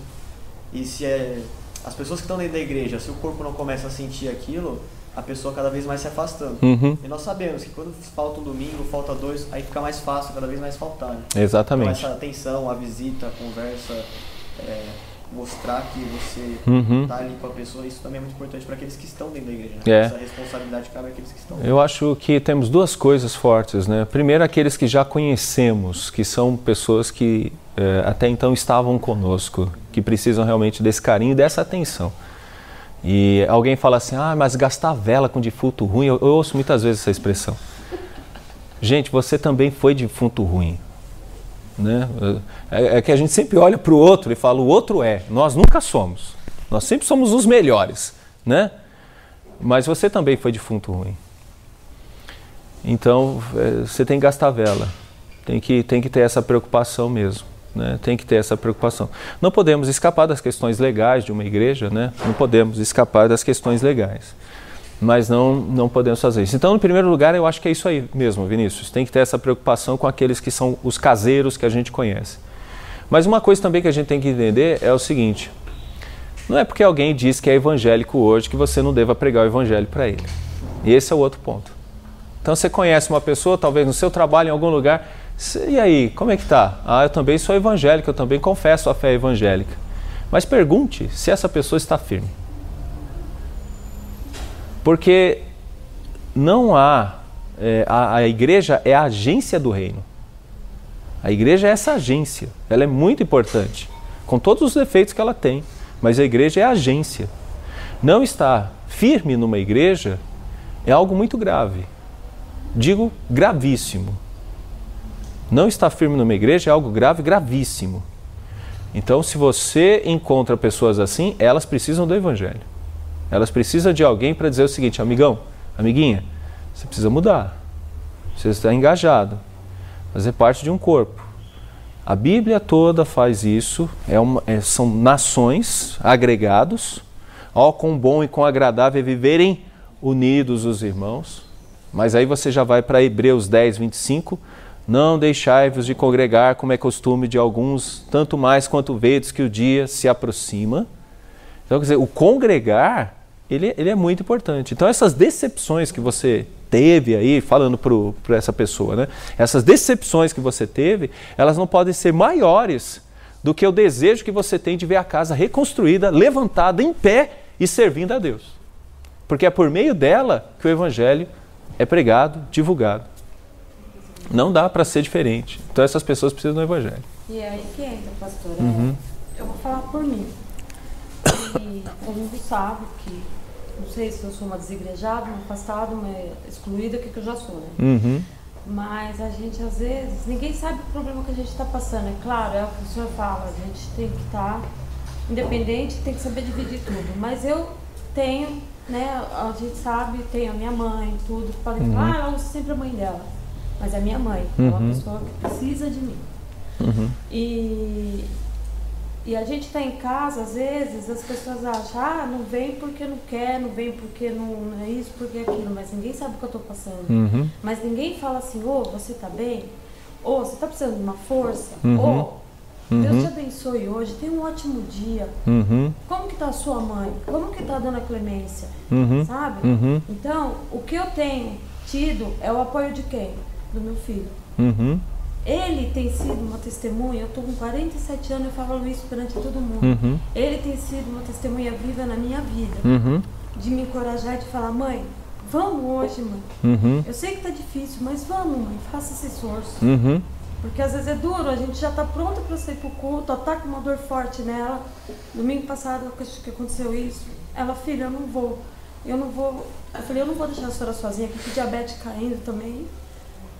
E se é. As pessoas que estão dentro da igreja, se o corpo não começa a sentir aquilo, a pessoa cada vez mais se afastando. Uhum. E nós sabemos que quando falta um domingo, falta dois, aí fica mais fácil cada vez mais faltar. Né? Exatamente. Então, essa atenção, a visita, a conversa, é, mostrar que você está uhum. Tá ali com a pessoa, isso também é muito importante para aqueles que estão dentro da igreja. Né? É. Essa responsabilidade cabe àqueles que estão. Eu acho que temos duas coisas fortes, né? Primeiro, aqueles que já conhecemos, que são pessoas que é, até então estavam conosco, que precisam realmente desse carinho dessa atenção. E alguém fala assim, ah, mas gastar vela com defunto ruim, eu, eu ouço muitas vezes essa expressão. Gente, você também foi defunto ruim. Né? É, é que a gente sempre olha para o outro e fala, o outro é, nós nunca somos. Nós sempre somos os melhores, né? Mas você também foi defunto ruim. Então, é, você tem que gastar vela. Tem que, tem que ter essa preocupação mesmo. Né? Tem que ter essa preocupação. Não podemos escapar das questões legais de uma igreja, né? Não podemos escapar das questões legais mas não, não podemos fazer isso. Então, no primeiro lugar, eu acho que é isso aí mesmo, Vinícius. Tem que ter essa preocupação com aqueles que são os caseiros que a gente conhece. Mas uma coisa também que a gente tem que entender é o seguinte: não é porque alguém diz que é evangélico hoje que você não deva pregar o evangelho para ele. E esse é o outro ponto. Então, você conhece uma pessoa, talvez no seu trabalho, em algum lugar, e aí, como é que tá? Ah, eu também sou evangélico, eu também confesso a fé evangélica. Mas pergunte se essa pessoa está firme. Porque não há. É, a, a igreja é a agência do reino. A igreja é essa agência. Ela é muito importante, com todos os defeitos que ela tem. Mas a igreja é a agência. Não estar firme numa igreja é algo muito grave. Digo gravíssimo. Não estar firme numa igreja é algo grave, gravíssimo. Então, se você encontra pessoas assim, elas precisam do evangelho. Elas precisam de alguém para dizer o seguinte, amigão, amiguinha, você precisa mudar. Você está engajado. Fazer parte de um corpo. A Bíblia toda faz isso. É uma, é, são nações agregados. Ó, oh, com bom e com agradável é viverem unidos os irmãos. Mas aí você já vai para Hebreus 10, 25. Não deixai-vos de congregar, como é costume de alguns, tanto mais quanto vedes que o dia se aproxima. Então, quer dizer, o congregar, ele, ele é muito importante. Então, essas decepções que você teve aí, falando para essa pessoa, né? Essas decepções que você teve, elas não podem ser maiores do que o desejo que você tem de ver a casa reconstruída, levantada em pé e servindo a Deus. Porque é por meio dela que o Evangelho é pregado, divulgado. Não dá para ser diferente. Então essas pessoas precisam do Evangelho. E é aí que entra, pastor. É, uhum. Eu vou falar por mim. E todo mundo sabe que, não sei se eu sou uma desigrejada, uma afastada, uma excluída, o que, que eu já sou, né? Uhum. Mas a gente, às vezes, ninguém sabe o problema que a gente está passando. É claro, é o que o senhor fala, a gente tem que estar tá independente, tem que saber dividir tudo. Mas eu tenho, né, a gente sabe, tenho a minha mãe, tudo, podem uhum. falar, ah, ela sempre a mãe dela. Mas é minha mãe, uhum. é uma uhum. pessoa que precisa de mim. Uhum. E, e a gente está em casa, às vezes, as pessoas acham, ah, não vem porque não quer, não vem porque não, é isso, porque é aquilo, mas ninguém sabe o que eu estou passando. Uhum. Mas ninguém fala assim, ô, oh, você está bem? Ou oh, você está precisando de uma força? Ou uhum. oh, Deus te uhum. abençoe hoje, tenha um ótimo dia. Uhum. Como que está a sua mãe? Como que está a dona Clemência? Uhum. Sabe? Uhum. Então, o que eu tenho tido é o apoio de quem? Do meu filho. Uhum. Ele tem sido uma testemunha, eu estou com 47 anos e falo isso perante todo mundo. Uhum. Ele tem sido uma testemunha viva na minha vida. Uhum. De me encorajar e de falar, mãe, vamos hoje, mãe. Uhum. Eu sei que está difícil, mas vamos, mãe, faça esse esforço. Uhum. Porque às vezes é duro, a gente já está pronta para sair para o culto, está com uma dor forte nela. Domingo passado que aconteceu isso. Ela, filha, eu não vou. Eu não vou. Eu falei, eu não vou deixar a senhora sozinha, porque diabetes caindo também.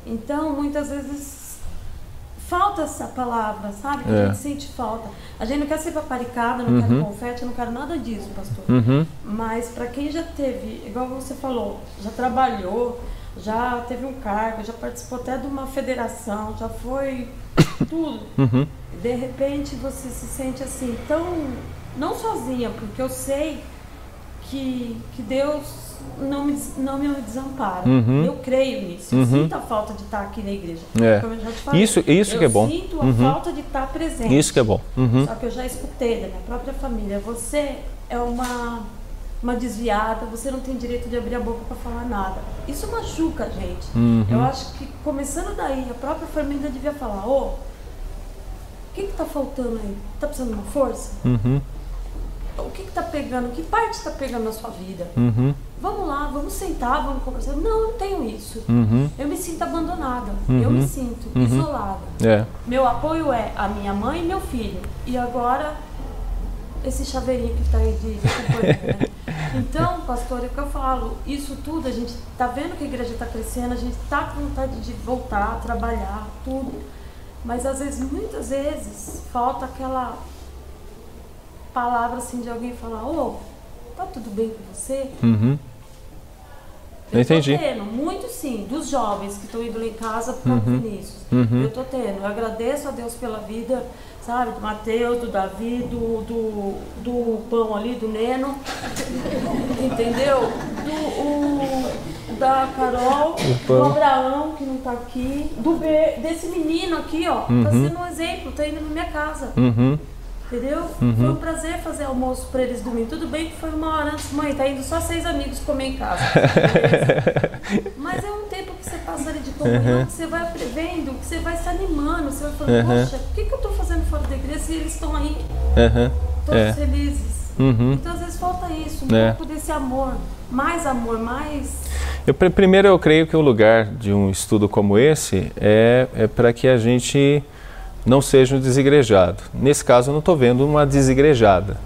Então, muitas vezes falta essa palavra, sabe? Que é. a gente sente falta. A gente não quer ser paparicada, não uhum. quer confete, não quero nada disso, pastor. Uhum. Mas para quem já teve, igual você falou, já trabalhou, já teve um cargo, já participou até de uma federação, já foi [COUGHS] tudo. Uhum. De repente você se sente assim, tão. não sozinha, porque eu sei que, que Deus não me, não me desampara. Uhum. Eu creio nisso. Eu uhum. sinto a falta de estar aqui na igreja. É. Como eu já te falei. Isso, isso eu que é bom. Eu sinto a uhum. falta de estar presente. Isso que é bom. Uhum. Só que eu já escutei da minha própria família. Você é uma, uma desviada, você não tem direito de abrir a boca para falar nada. Isso machuca a gente. Uhum. Eu acho que começando daí, a própria família devia falar, ô, oh, o que está faltando aí? Está precisando de uma força? Uhum. O que está pegando? Que parte está pegando na sua vida? Uhum. Vamos lá, vamos sentar, vamos conversar. Não, eu não tenho isso. Uhum. Eu me sinto abandonada. Eu me uhum. sinto uhum. isolada. É. Meu apoio é a minha mãe e meu filho. E agora, esse chaveirinho que está aí de, de né? [LAUGHS] Então, pastor, é o que eu falo. Isso tudo, a gente está vendo que a igreja está crescendo, a gente está com vontade de voltar, trabalhar, tudo. Mas às vezes, muitas vezes, falta aquela palavra assim de alguém falar, ô, oh, tá tudo bem com você? Uhum. Eu entendi. tô tendo, muito sim, dos jovens que estão indo lá em casa para uhum. Vinícius. Uhum. Eu tô tendo. Eu agradeço a Deus pela vida, sabe, do Mateus, do Davi, do, do, do pão ali, do Neno. [LAUGHS] Entendeu? Do, o, da Carol, do Abraão, que não tá aqui, do desse menino aqui, ó. Tá uhum. Tá sendo um exemplo, tá indo na minha casa. Uhum. Entendeu? Uhum. Foi um prazer fazer almoço para eles domingo. Tudo bem que foi uma hora antes, mãe, tá indo só seis amigos comer em casa. [LAUGHS] Mas é um tempo que você passa ali de comunhão, uhum. que você vai vendo, que você vai se animando, você vai falando, uhum. poxa, o que, que eu estou fazendo fora da igreja se eles estão aí todos é. felizes? Uhum. Então às vezes falta isso, um é. pouco desse amor. Mais amor, mais. Eu, primeiro eu creio que o lugar de um estudo como esse é, é para que a gente não seja um desigrejado. Nesse caso, eu não estou vendo uma desigrejada.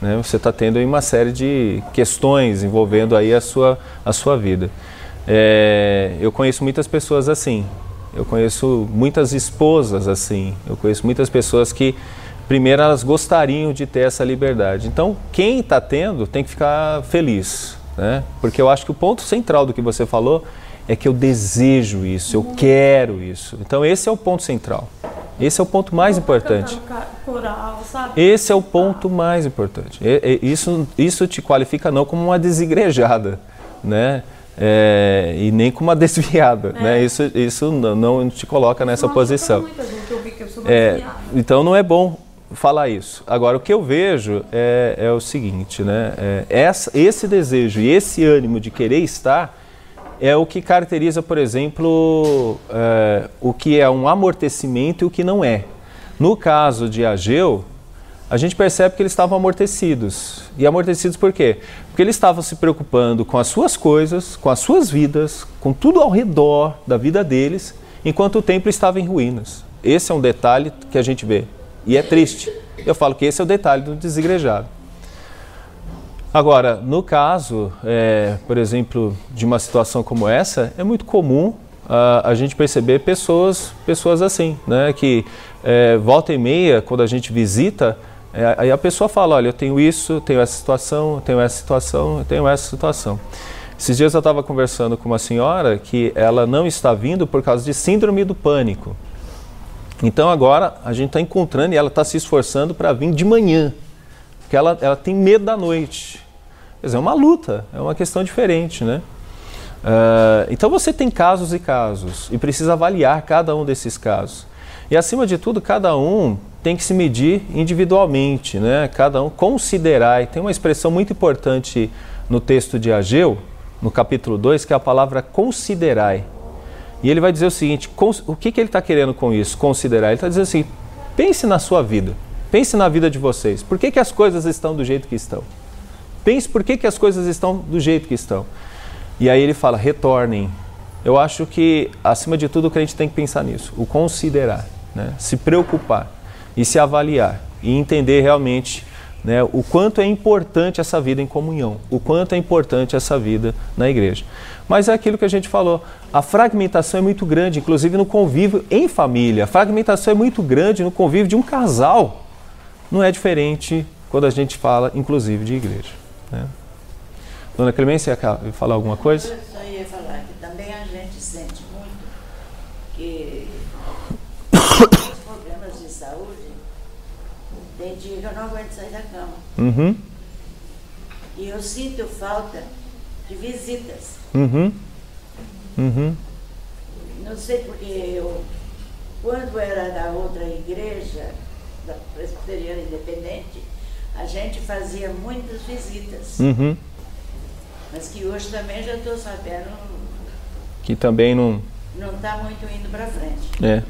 Né? Você está tendo aí uma série de questões envolvendo aí a sua, a sua vida. É, eu conheço muitas pessoas assim. Eu conheço muitas esposas assim. Eu conheço muitas pessoas que, primeiro, elas gostariam de ter essa liberdade. Então, quem está tendo tem que ficar feliz. Né? Porque eu acho que o ponto central do que você falou é que eu desejo isso, eu quero isso. Então, esse é o ponto central. Esse é o ponto mais importante. Esse é o ponto mais importante. Isso, isso te qualifica não como uma desigrejada, né? é, e nem com uma [LAUGHS] desviada, é. né? Isso, isso não te coloca nessa posição. É, então não é bom falar isso. Agora o que eu vejo é, é o seguinte, né? É, essa, esse desejo e esse ânimo de querer estar é o que caracteriza, por exemplo, é, o que é um amortecimento e o que não é. No caso de Ageu, a gente percebe que eles estavam amortecidos. E amortecidos por quê? Porque eles estavam se preocupando com as suas coisas, com as suas vidas, com tudo ao redor da vida deles, enquanto o templo estava em ruínas. Esse é um detalhe que a gente vê. E é triste. Eu falo que esse é o detalhe do desigrejado. Agora, no caso, é, por exemplo, de uma situação como essa, é muito comum uh, a gente perceber pessoas, pessoas assim, né, que é, volta e meia, quando a gente visita, é, aí a pessoa fala, olha, eu tenho isso, tenho essa situação, tenho essa situação, tenho essa situação. Esses dias eu estava conversando com uma senhora que ela não está vindo por causa de síndrome do pânico. Então agora a gente está encontrando e ela está se esforçando para vir de manhã, porque ela, ela tem medo da noite. Quer dizer, é uma luta, é uma questão diferente, né? Uh, então você tem casos e casos e precisa avaliar cada um desses casos. E acima de tudo, cada um tem que se medir individualmente, né? Cada um considerar. E tem uma expressão muito importante no texto de Ageu, no capítulo 2, que é a palavra considerai. E ele vai dizer o seguinte: o que, que ele está querendo com isso? Considerar. Ele está dizendo assim: pense na sua vida, pense na vida de vocês. Por que, que as coisas estão do jeito que estão? Pense por que, que as coisas estão do jeito que estão. E aí ele fala: retornem. Eu acho que, acima de tudo, o crente tem que pensar nisso, o considerar, né? se preocupar e se avaliar e entender realmente né, o quanto é importante essa vida em comunhão, o quanto é importante essa vida na igreja. Mas é aquilo que a gente falou, a fragmentação é muito grande, inclusive no convívio em família. A fragmentação é muito grande no convívio de um casal. Não é diferente quando a gente fala, inclusive, de igreja. Né? Dona Clemência, ia falar alguma coisa? Eu só ia falar que também a gente sente muito que Tem dia que eu não aguento sair da cama. Uhum. E eu sinto falta de visitas. Uhum. Uhum. Não sei porque eu, quando era da outra igreja, da Presbiteriana Independente, a gente fazia muitas visitas. Uhum. Mas que hoje também já estou sabendo. Que também não. Não está muito indo para frente. É.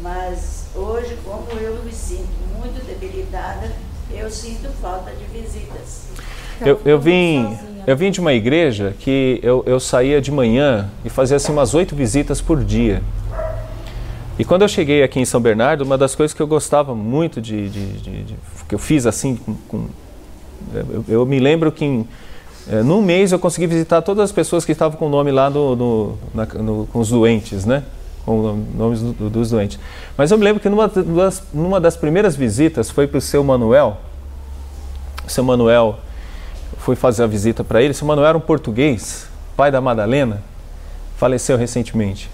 Mas hoje, como eu me sinto muito debilitada, eu sinto falta de visitas. Eu, eu, vim, eu vim de uma igreja que eu, eu saía de manhã e fazia assim umas oito visitas por dia. E quando eu cheguei aqui em São Bernardo, uma das coisas que eu gostava muito de, de, de, de que eu fiz assim, com, com, eu, eu, me lembro que em, é, num mês eu consegui visitar todas as pessoas que estavam com o nome lá no, no, na, no, com os doentes, né? com nomes do, dos doentes. Mas eu me lembro que numa das, numa das primeiras visitas foi para o seu Manuel. O seu Manuel foi fazer a visita para ele. O seu Manuel era um português, pai da Madalena, faleceu recentemente.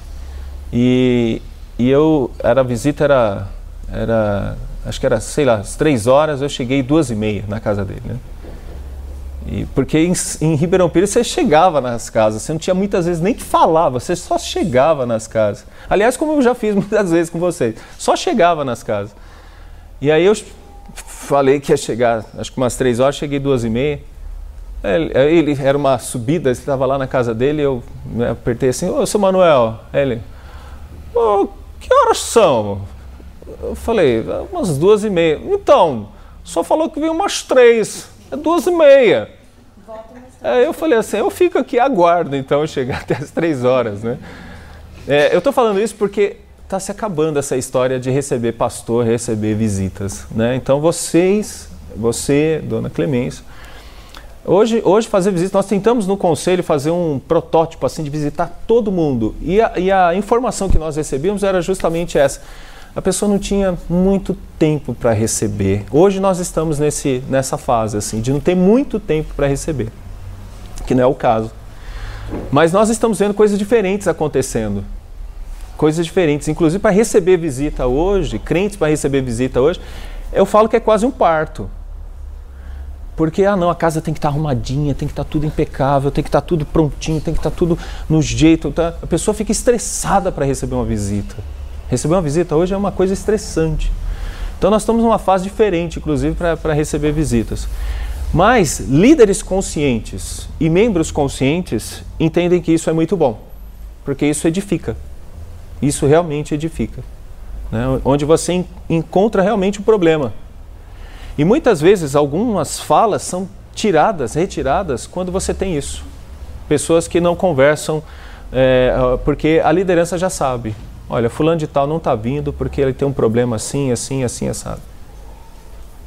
E, e eu, era a visita era, era, acho que era, sei lá, às três horas, eu cheguei duas e meia na casa dele, né? E, porque em, em, Ribeirão Pires você chegava nas casas, você não tinha muitas vezes nem que falar, você só chegava nas casas. Aliás, como eu já fiz [LAUGHS] muitas vezes com vocês, só chegava nas casas. E aí eu falei que ia chegar, acho que umas três horas, cheguei duas e meia. Ele, ele era uma subida, ele estava lá na casa dele, eu né, apertei assim, ô, seu Manuel. Ele, ô, que horas são? Eu falei, umas duas e meia. Então, só falou que veio umas três, é duas e meia. Aí eu falei assim, eu fico aqui, aguardo então [LAUGHS] chegar até as três horas, né? É, eu estou falando isso porque está se acabando essa história de receber pastor, receber visitas, né? Então vocês, você, Dona Clemência, hoje, hoje fazer visitas, nós tentamos no conselho fazer um protótipo assim de visitar todo mundo e a, e a informação que nós recebíamos era justamente essa a pessoa não tinha muito tempo para receber. Hoje nós estamos nesse, nessa fase assim, de não ter muito tempo para receber que não é o caso. Mas nós estamos vendo coisas diferentes acontecendo. Coisas diferentes. Inclusive, para receber visita hoje, crentes para receber visita hoje, eu falo que é quase um parto. Porque, ah não, a casa tem que estar tá arrumadinha, tem que estar tá tudo impecável, tem que estar tá tudo prontinho, tem que estar tá tudo no jeito. Tá? A pessoa fica estressada para receber uma visita. Receber uma visita hoje é uma coisa estressante. Então nós estamos numa fase diferente, inclusive, para receber visitas. Mas líderes conscientes e membros conscientes entendem que isso é muito bom, porque isso edifica. Isso realmente edifica. Né? Onde você encontra realmente o problema. E muitas vezes algumas falas são tiradas, retiradas, quando você tem isso. Pessoas que não conversam, é, porque a liderança já sabe. Olha, fulano de tal não está vindo porque ele tem um problema assim, assim, assim, assado.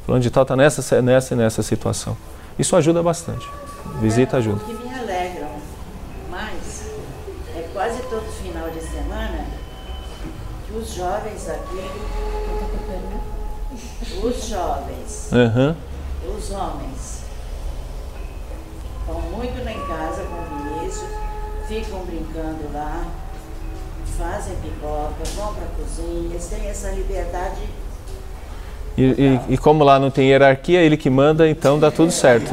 Fulano de tal está nessa, nessa e nessa situação. Isso ajuda bastante. Visita ajuda. O que me alegra mais é quase todo final de semana que os jovens aqui, os jovens, uhum. os homens, vão muito lá em casa com o Vinícius, ficam brincando lá, fazem pipoca, vão para a cozinha, eles têm essa liberdade. E, e, e, como lá não tem hierarquia, ele que manda, então dá tudo certo.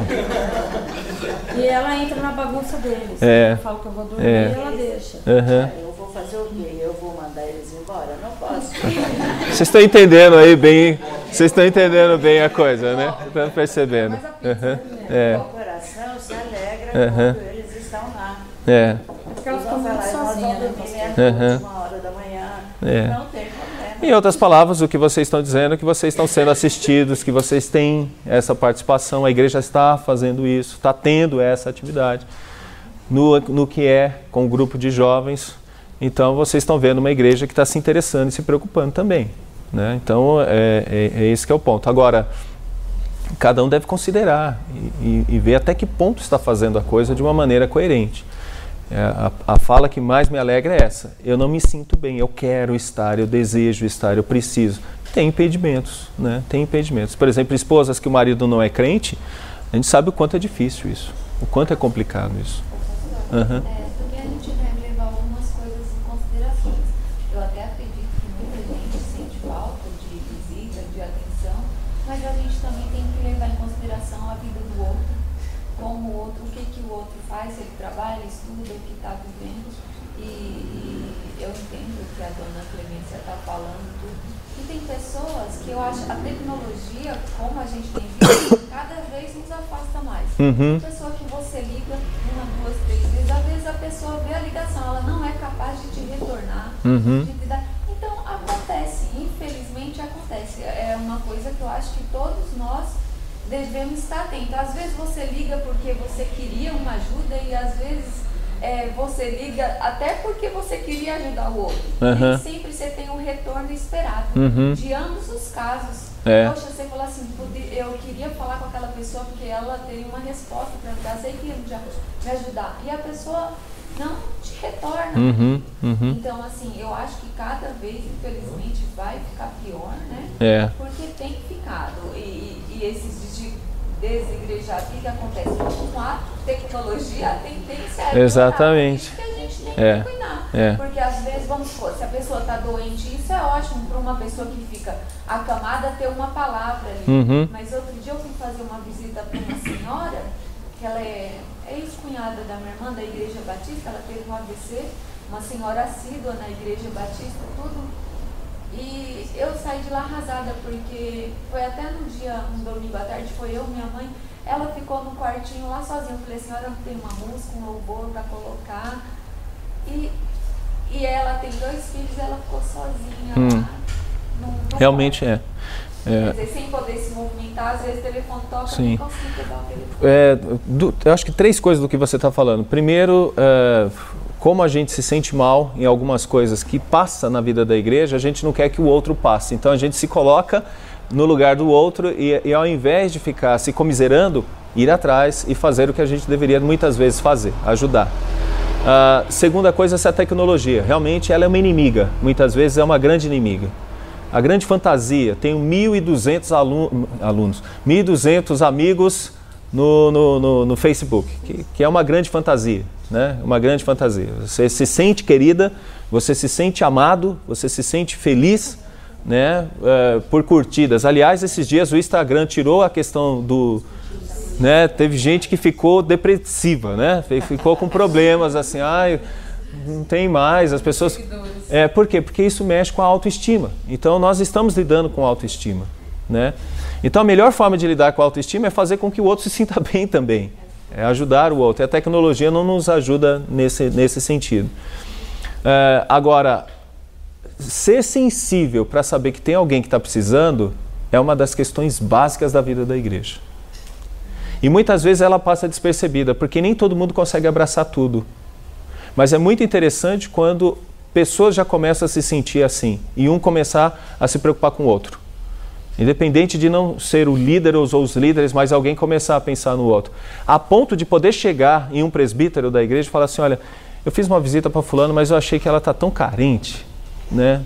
E ela entra na bagunça deles. É. Eu falo que eu vou dormir é. e ela deixa. Uhum. Eu vou fazer o quê? Eu vou mandar eles embora? Não posso. Vocês estão entendendo aí bem, vocês estão entendendo bem a coisa, né? Estão percebendo. Uhum. É. O coração se alegra uhum. quando eles estão lá. É. Porque elas ficam muito sozinhas, né? Uhum. Uma hora da manhã. É. Não tem problema. Em outras palavras, o que vocês estão dizendo é que vocês estão sendo assistidos, que vocês têm essa participação, a igreja está fazendo isso, está tendo essa atividade no, no que é com o grupo de jovens. Então, vocês estão vendo uma igreja que está se interessando e se preocupando também. Né? Então, é, é, é esse que é o ponto. Agora, cada um deve considerar e, e, e ver até que ponto está fazendo a coisa de uma maneira coerente. É, a, a, fala que mais me alegra é essa. Eu não me sinto bem, eu quero estar, eu desejo estar, eu preciso. Tem impedimentos, né? Tem impedimentos. Por exemplo, esposas que o marido não é crente, a gente sabe o quanto é difícil isso, o quanto é complicado isso. Uhum. Pessoas que eu acho a tecnologia, como a gente tem visto, cada vez nos afasta mais. Uhum. Pessoa que você liga uma, duas, três vezes, às vezes a pessoa vê a ligação, ela não é capaz de te retornar. Uhum. De te dar... Então acontece, infelizmente acontece. É uma coisa que eu acho que todos nós devemos estar atentos. Às vezes você liga porque você queria uma ajuda e às vezes é, você liga até porque você queria ajudar o outro. Uhum. Nem sempre você tem um retorno esperado. Uhum. De ambos os casos. É. Poxa, você falou assim, eu queria falar com aquela pessoa porque ela teria uma resposta para me dar, sei que me ajudar. E a pessoa não te retorna. Uhum, uhum. Então, assim, eu acho que cada vez, infelizmente, vai ficar pior, né? É. Porque tem ficado. E, e esses desigrejar, o que, acontece? Com a tecnologia, a tendência é Exatamente. que a gente tem é. que cuidar. É. Porque às vezes, vamos supor, se a pessoa está doente, isso é ótimo para uma pessoa que fica acamada ter uma palavra ali. Uhum. Mas outro dia eu fui fazer uma visita para uma senhora, que ela é ex-cunhada da minha irmã da Igreja Batista, ela teve um AVC, uma senhora assídua na Igreja Batista, tudo e eu saí de lá arrasada, porque foi até no dia, um domingo à tarde, foi eu, minha mãe, ela ficou no quartinho lá sozinha. Eu falei, senhora não tem uma música, um louvor para colocar. E, e ela tem dois filhos, ela ficou sozinha hum. lá. No, no Realmente quarto. é. É. Quer dizer, sem poder se movimentar, às vezes o telefone toca, Sim. não consigo pegar o telefone. É, do, eu acho que três coisas do que você está falando. Primeiro, é, como a gente se sente mal em algumas coisas que passa na vida da igreja, a gente não quer que o outro passe. Então a gente se coloca no lugar do outro e, e ao invés de ficar se comiserando, ir atrás e fazer o que a gente deveria muitas vezes fazer, ajudar. Uh, segunda coisa, essa tecnologia. Realmente ela é uma inimiga, muitas vezes é uma grande inimiga. A grande fantasia, tenho 1.200 alunos, alunos 1.200 amigos no, no, no, no Facebook, que, que é uma grande fantasia né? Uma grande fantasia. Você se sente querida, você se sente amado, você se sente feliz, né? Uh, por curtidas. Aliás, esses dias o Instagram tirou a questão do Né? Teve gente que ficou depressiva, né? Ficou com problemas assim, ai, não tem mais, as pessoas. É, por quê? Porque isso mexe com a autoestima. Então nós estamos lidando com autoestima, né? Então a melhor forma de lidar com a autoestima é fazer com que o outro se sinta [LAUGHS] bem também. É ajudar o outro. E a tecnologia não nos ajuda nesse, nesse sentido. É, agora, ser sensível para saber que tem alguém que está precisando é uma das questões básicas da vida da igreja. E muitas vezes ela passa despercebida, porque nem todo mundo consegue abraçar tudo. Mas é muito interessante quando pessoas já começam a se sentir assim e um começar a se preocupar com o outro. Independente de não ser o líder ou os líderes, mas alguém começar a pensar no outro. A ponto de poder chegar em um presbítero da igreja e falar assim: olha, eu fiz uma visita para Fulano, mas eu achei que ela está tão carente. Né?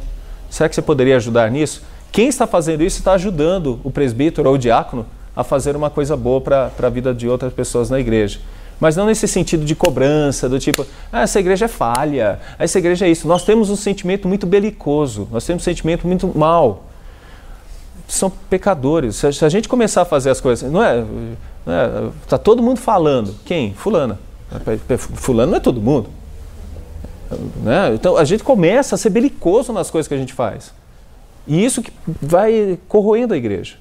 Será que você poderia ajudar nisso? Quem está fazendo isso está ajudando o presbítero ou o diácono a fazer uma coisa boa para a vida de outras pessoas na igreja. Mas não nesse sentido de cobrança, do tipo, ah, essa igreja é falha, essa igreja é isso. Nós temos um sentimento muito belicoso, nós temos um sentimento muito mal. São pecadores. Se a gente começar a fazer as coisas, não é? Está é, todo mundo falando. Quem? Fulana. Fulano não é todo mundo. Né? Então a gente começa a ser belicoso nas coisas que a gente faz. E isso que vai corroendo a igreja.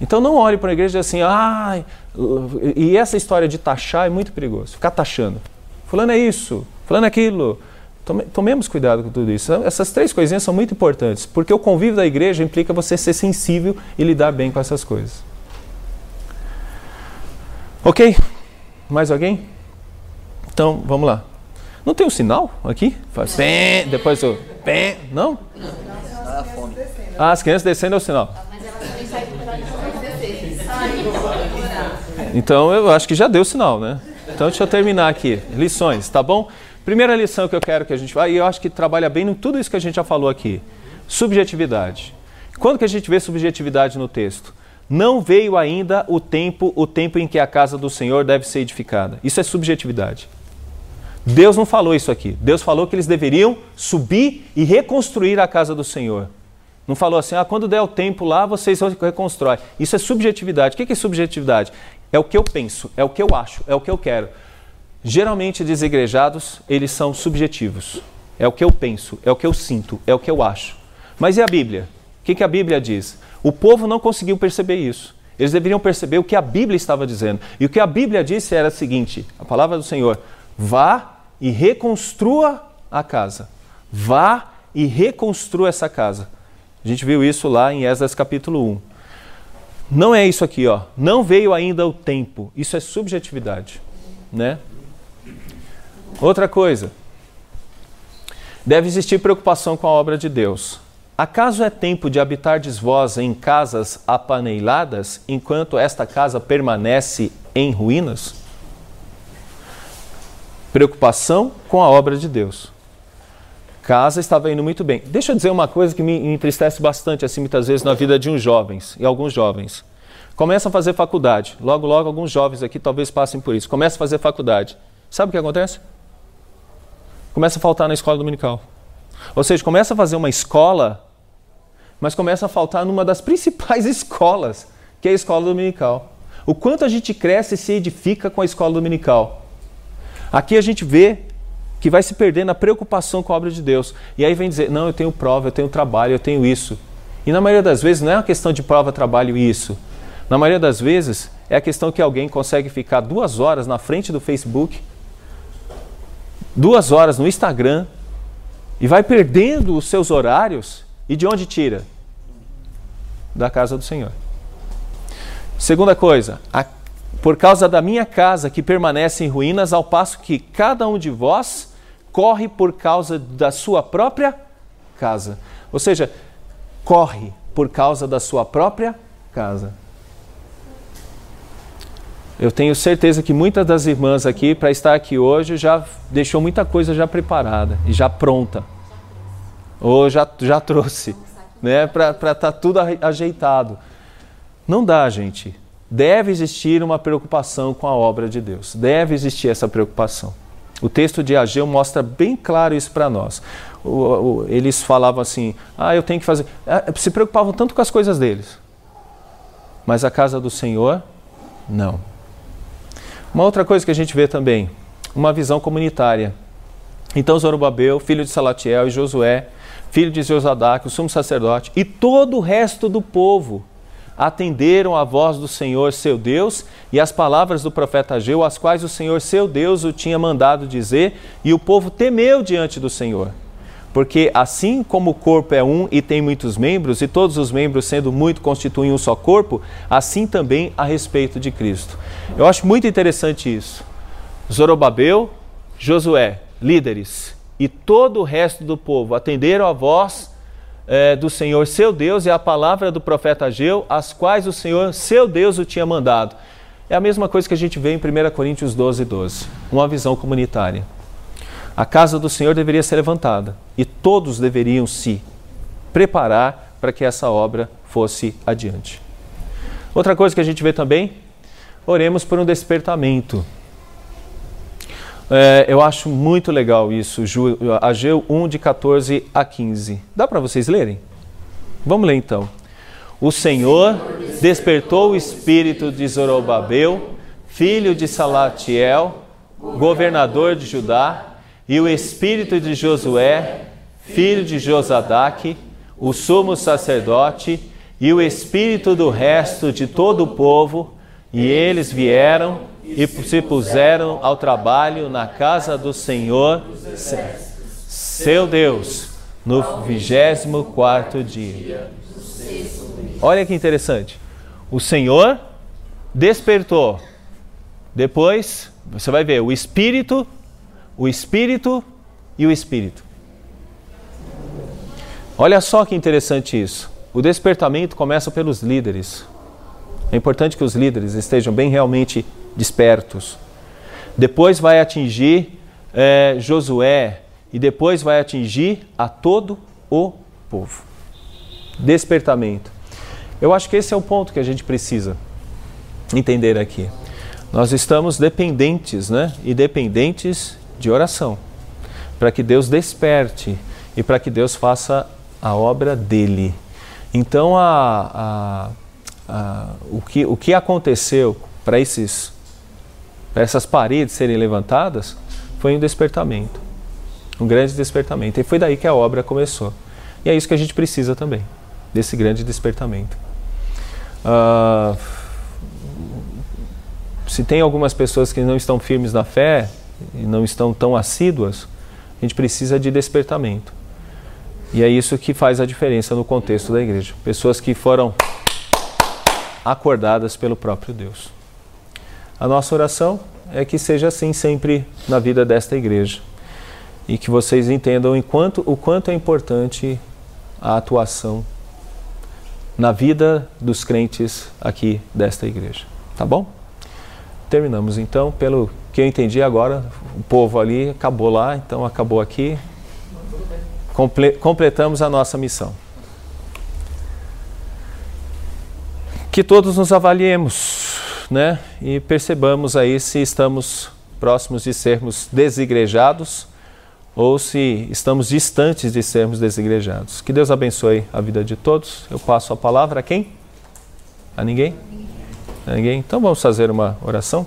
Então não olhe para a igreja assim, ah, e essa história de taxar é muito perigoso, ficar taxando. Fulano é isso, fulano é aquilo. Tomemos cuidado com tudo isso. Essas três coisinhas são muito importantes, porque o convívio da igreja implica você ser sensível e lidar bem com essas coisas. Ok? Mais alguém? Então, vamos lá. Não tem um sinal aqui? Faz pé, depois o pé, não? Ah, as crianças descendo é o sinal. Então eu acho que já deu sinal, né? Então deixa eu terminar aqui. Lições, tá bom? Primeira lição que eu quero que a gente vá, e eu acho que trabalha bem em tudo isso que a gente já falou aqui. Subjetividade. Quando que a gente vê subjetividade no texto? Não veio ainda o tempo, o tempo em que a casa do Senhor deve ser edificada. Isso é subjetividade. Deus não falou isso aqui. Deus falou que eles deveriam subir e reconstruir a casa do Senhor. Não falou assim, ah, quando der o tempo lá, vocês reconstrói. Isso é subjetividade. O que é subjetividade? É o que eu penso, é o que eu acho, é o que eu quero. Geralmente, desigrejados, eles são subjetivos. É o que eu penso, é o que eu sinto, é o que eu acho. Mas e a Bíblia? O que, que a Bíblia diz? O povo não conseguiu perceber isso. Eles deveriam perceber o que a Bíblia estava dizendo. E o que a Bíblia disse era o seguinte: a palavra do Senhor, vá e reconstrua a casa. Vá e reconstrua essa casa. A gente viu isso lá em Esdras capítulo 1. Não é isso aqui, ó. Não veio ainda o tempo. Isso é subjetividade, né? Outra coisa. Deve existir preocupação com a obra de Deus. Acaso é tempo de habitar vós em casas apaneiladas, enquanto esta casa permanece em ruínas? Preocupação com a obra de Deus casa estava indo muito bem. Deixa eu dizer uma coisa que me entristece bastante, assim, muitas vezes, na vida de uns jovens, e alguns jovens. Começam a fazer faculdade. Logo, logo, alguns jovens aqui talvez passem por isso. Começam a fazer faculdade. Sabe o que acontece? Começa a faltar na escola dominical. Ou seja, começa a fazer uma escola, mas começa a faltar numa das principais [LAUGHS] escolas, que é a escola dominical. O quanto a gente cresce e se edifica com a escola dominical. Aqui a gente vê que vai se perder na preocupação com a obra de Deus. E aí vem dizer: não, eu tenho prova, eu tenho trabalho, eu tenho isso. E na maioria das vezes não é uma questão de prova, trabalho e isso. Na maioria das vezes é a questão que alguém consegue ficar duas horas na frente do Facebook, duas horas no Instagram, e vai perdendo os seus horários. E de onde tira? Da casa do Senhor. Segunda coisa, a por causa da minha casa que permanece em ruínas, ao passo que cada um de vós corre por causa da sua própria casa. Ou seja, corre por causa da sua própria casa. Eu tenho certeza que muitas das irmãs aqui, para estar aqui hoje, já deixou muita coisa já preparada e já pronta. Ou já, já trouxe, né? Para estar tá tudo ajeitado. Não dá, gente deve existir uma preocupação com a obra de Deus. Deve existir essa preocupação. O texto de Ageu mostra bem claro isso para nós. Eles falavam assim: ah, eu tenho que fazer. Ah, se preocupavam tanto com as coisas deles. Mas a casa do Senhor Não. Uma outra coisa que a gente vê também, uma visão comunitária. Então Zorobabel, filho de Salatiel e Josué, filho de Josadac, o sumo sacerdote, e todo o resto do povo atenderam à voz do Senhor seu Deus e às palavras do profeta Ageu, as quais o Senhor seu Deus o tinha mandado dizer, e o povo temeu diante do Senhor. Porque assim como o corpo é um e tem muitos membros, e todos os membros sendo muito constituem um só corpo, assim também a respeito de Cristo. Eu acho muito interessante isso. Zorobabel, Josué, líderes, e todo o resto do povo atenderam à voz é, do Senhor seu Deus e a palavra do profeta Ageu, as quais o Senhor seu Deus o tinha mandado. É a mesma coisa que a gente vê em 1 Coríntios 12, 12. Uma visão comunitária. A casa do Senhor deveria ser levantada e todos deveriam se preparar para que essa obra fosse adiante. Outra coisa que a gente vê também, oremos por um despertamento. É, eu acho muito legal isso, Ageu 1, de 14 a 15. Dá para vocês lerem? Vamos ler então. O Senhor despertou o espírito de Zorobabel, filho de Salatiel, governador de Judá, e o espírito de Josué, filho de Josadaque, o sumo sacerdote, e o espírito do resto de todo o povo, e eles vieram e se puseram ao trabalho na casa do Senhor, seu Deus, no vigésimo quarto dia. Olha que interessante. O Senhor despertou. Depois, você vai ver o Espírito, o Espírito e o Espírito. Olha só que interessante isso. O despertamento começa pelos líderes. É importante que os líderes estejam bem realmente despertos. Depois vai atingir é, Josué e depois vai atingir a todo o povo. Despertamento. Eu acho que esse é o ponto que a gente precisa entender aqui. Nós estamos dependentes, né? E dependentes de oração, para que Deus desperte e para que Deus faça a obra dele. Então, a, a, a, o, que, o que aconteceu para esses essas paredes serem levantadas, foi um despertamento. Um grande despertamento. E foi daí que a obra começou. E é isso que a gente precisa também, desse grande despertamento. Uh, se tem algumas pessoas que não estão firmes na fé e não estão tão assíduas, a gente precisa de despertamento. E é isso que faz a diferença no contexto da igreja. Pessoas que foram acordadas pelo próprio Deus. A nossa oração é que seja assim sempre na vida desta igreja. E que vocês entendam enquanto, o quanto é importante a atuação na vida dos crentes aqui desta igreja. Tá bom? Terminamos então, pelo que eu entendi agora, o povo ali acabou lá, então acabou aqui. Comple completamos a nossa missão. Que todos nos avaliemos né? E percebamos aí se estamos próximos de sermos desigrejados ou se estamos distantes de sermos desigrejados. Que Deus abençoe a vida de todos. Eu passo a palavra a quem? A ninguém? A ninguém? Então vamos fazer uma oração?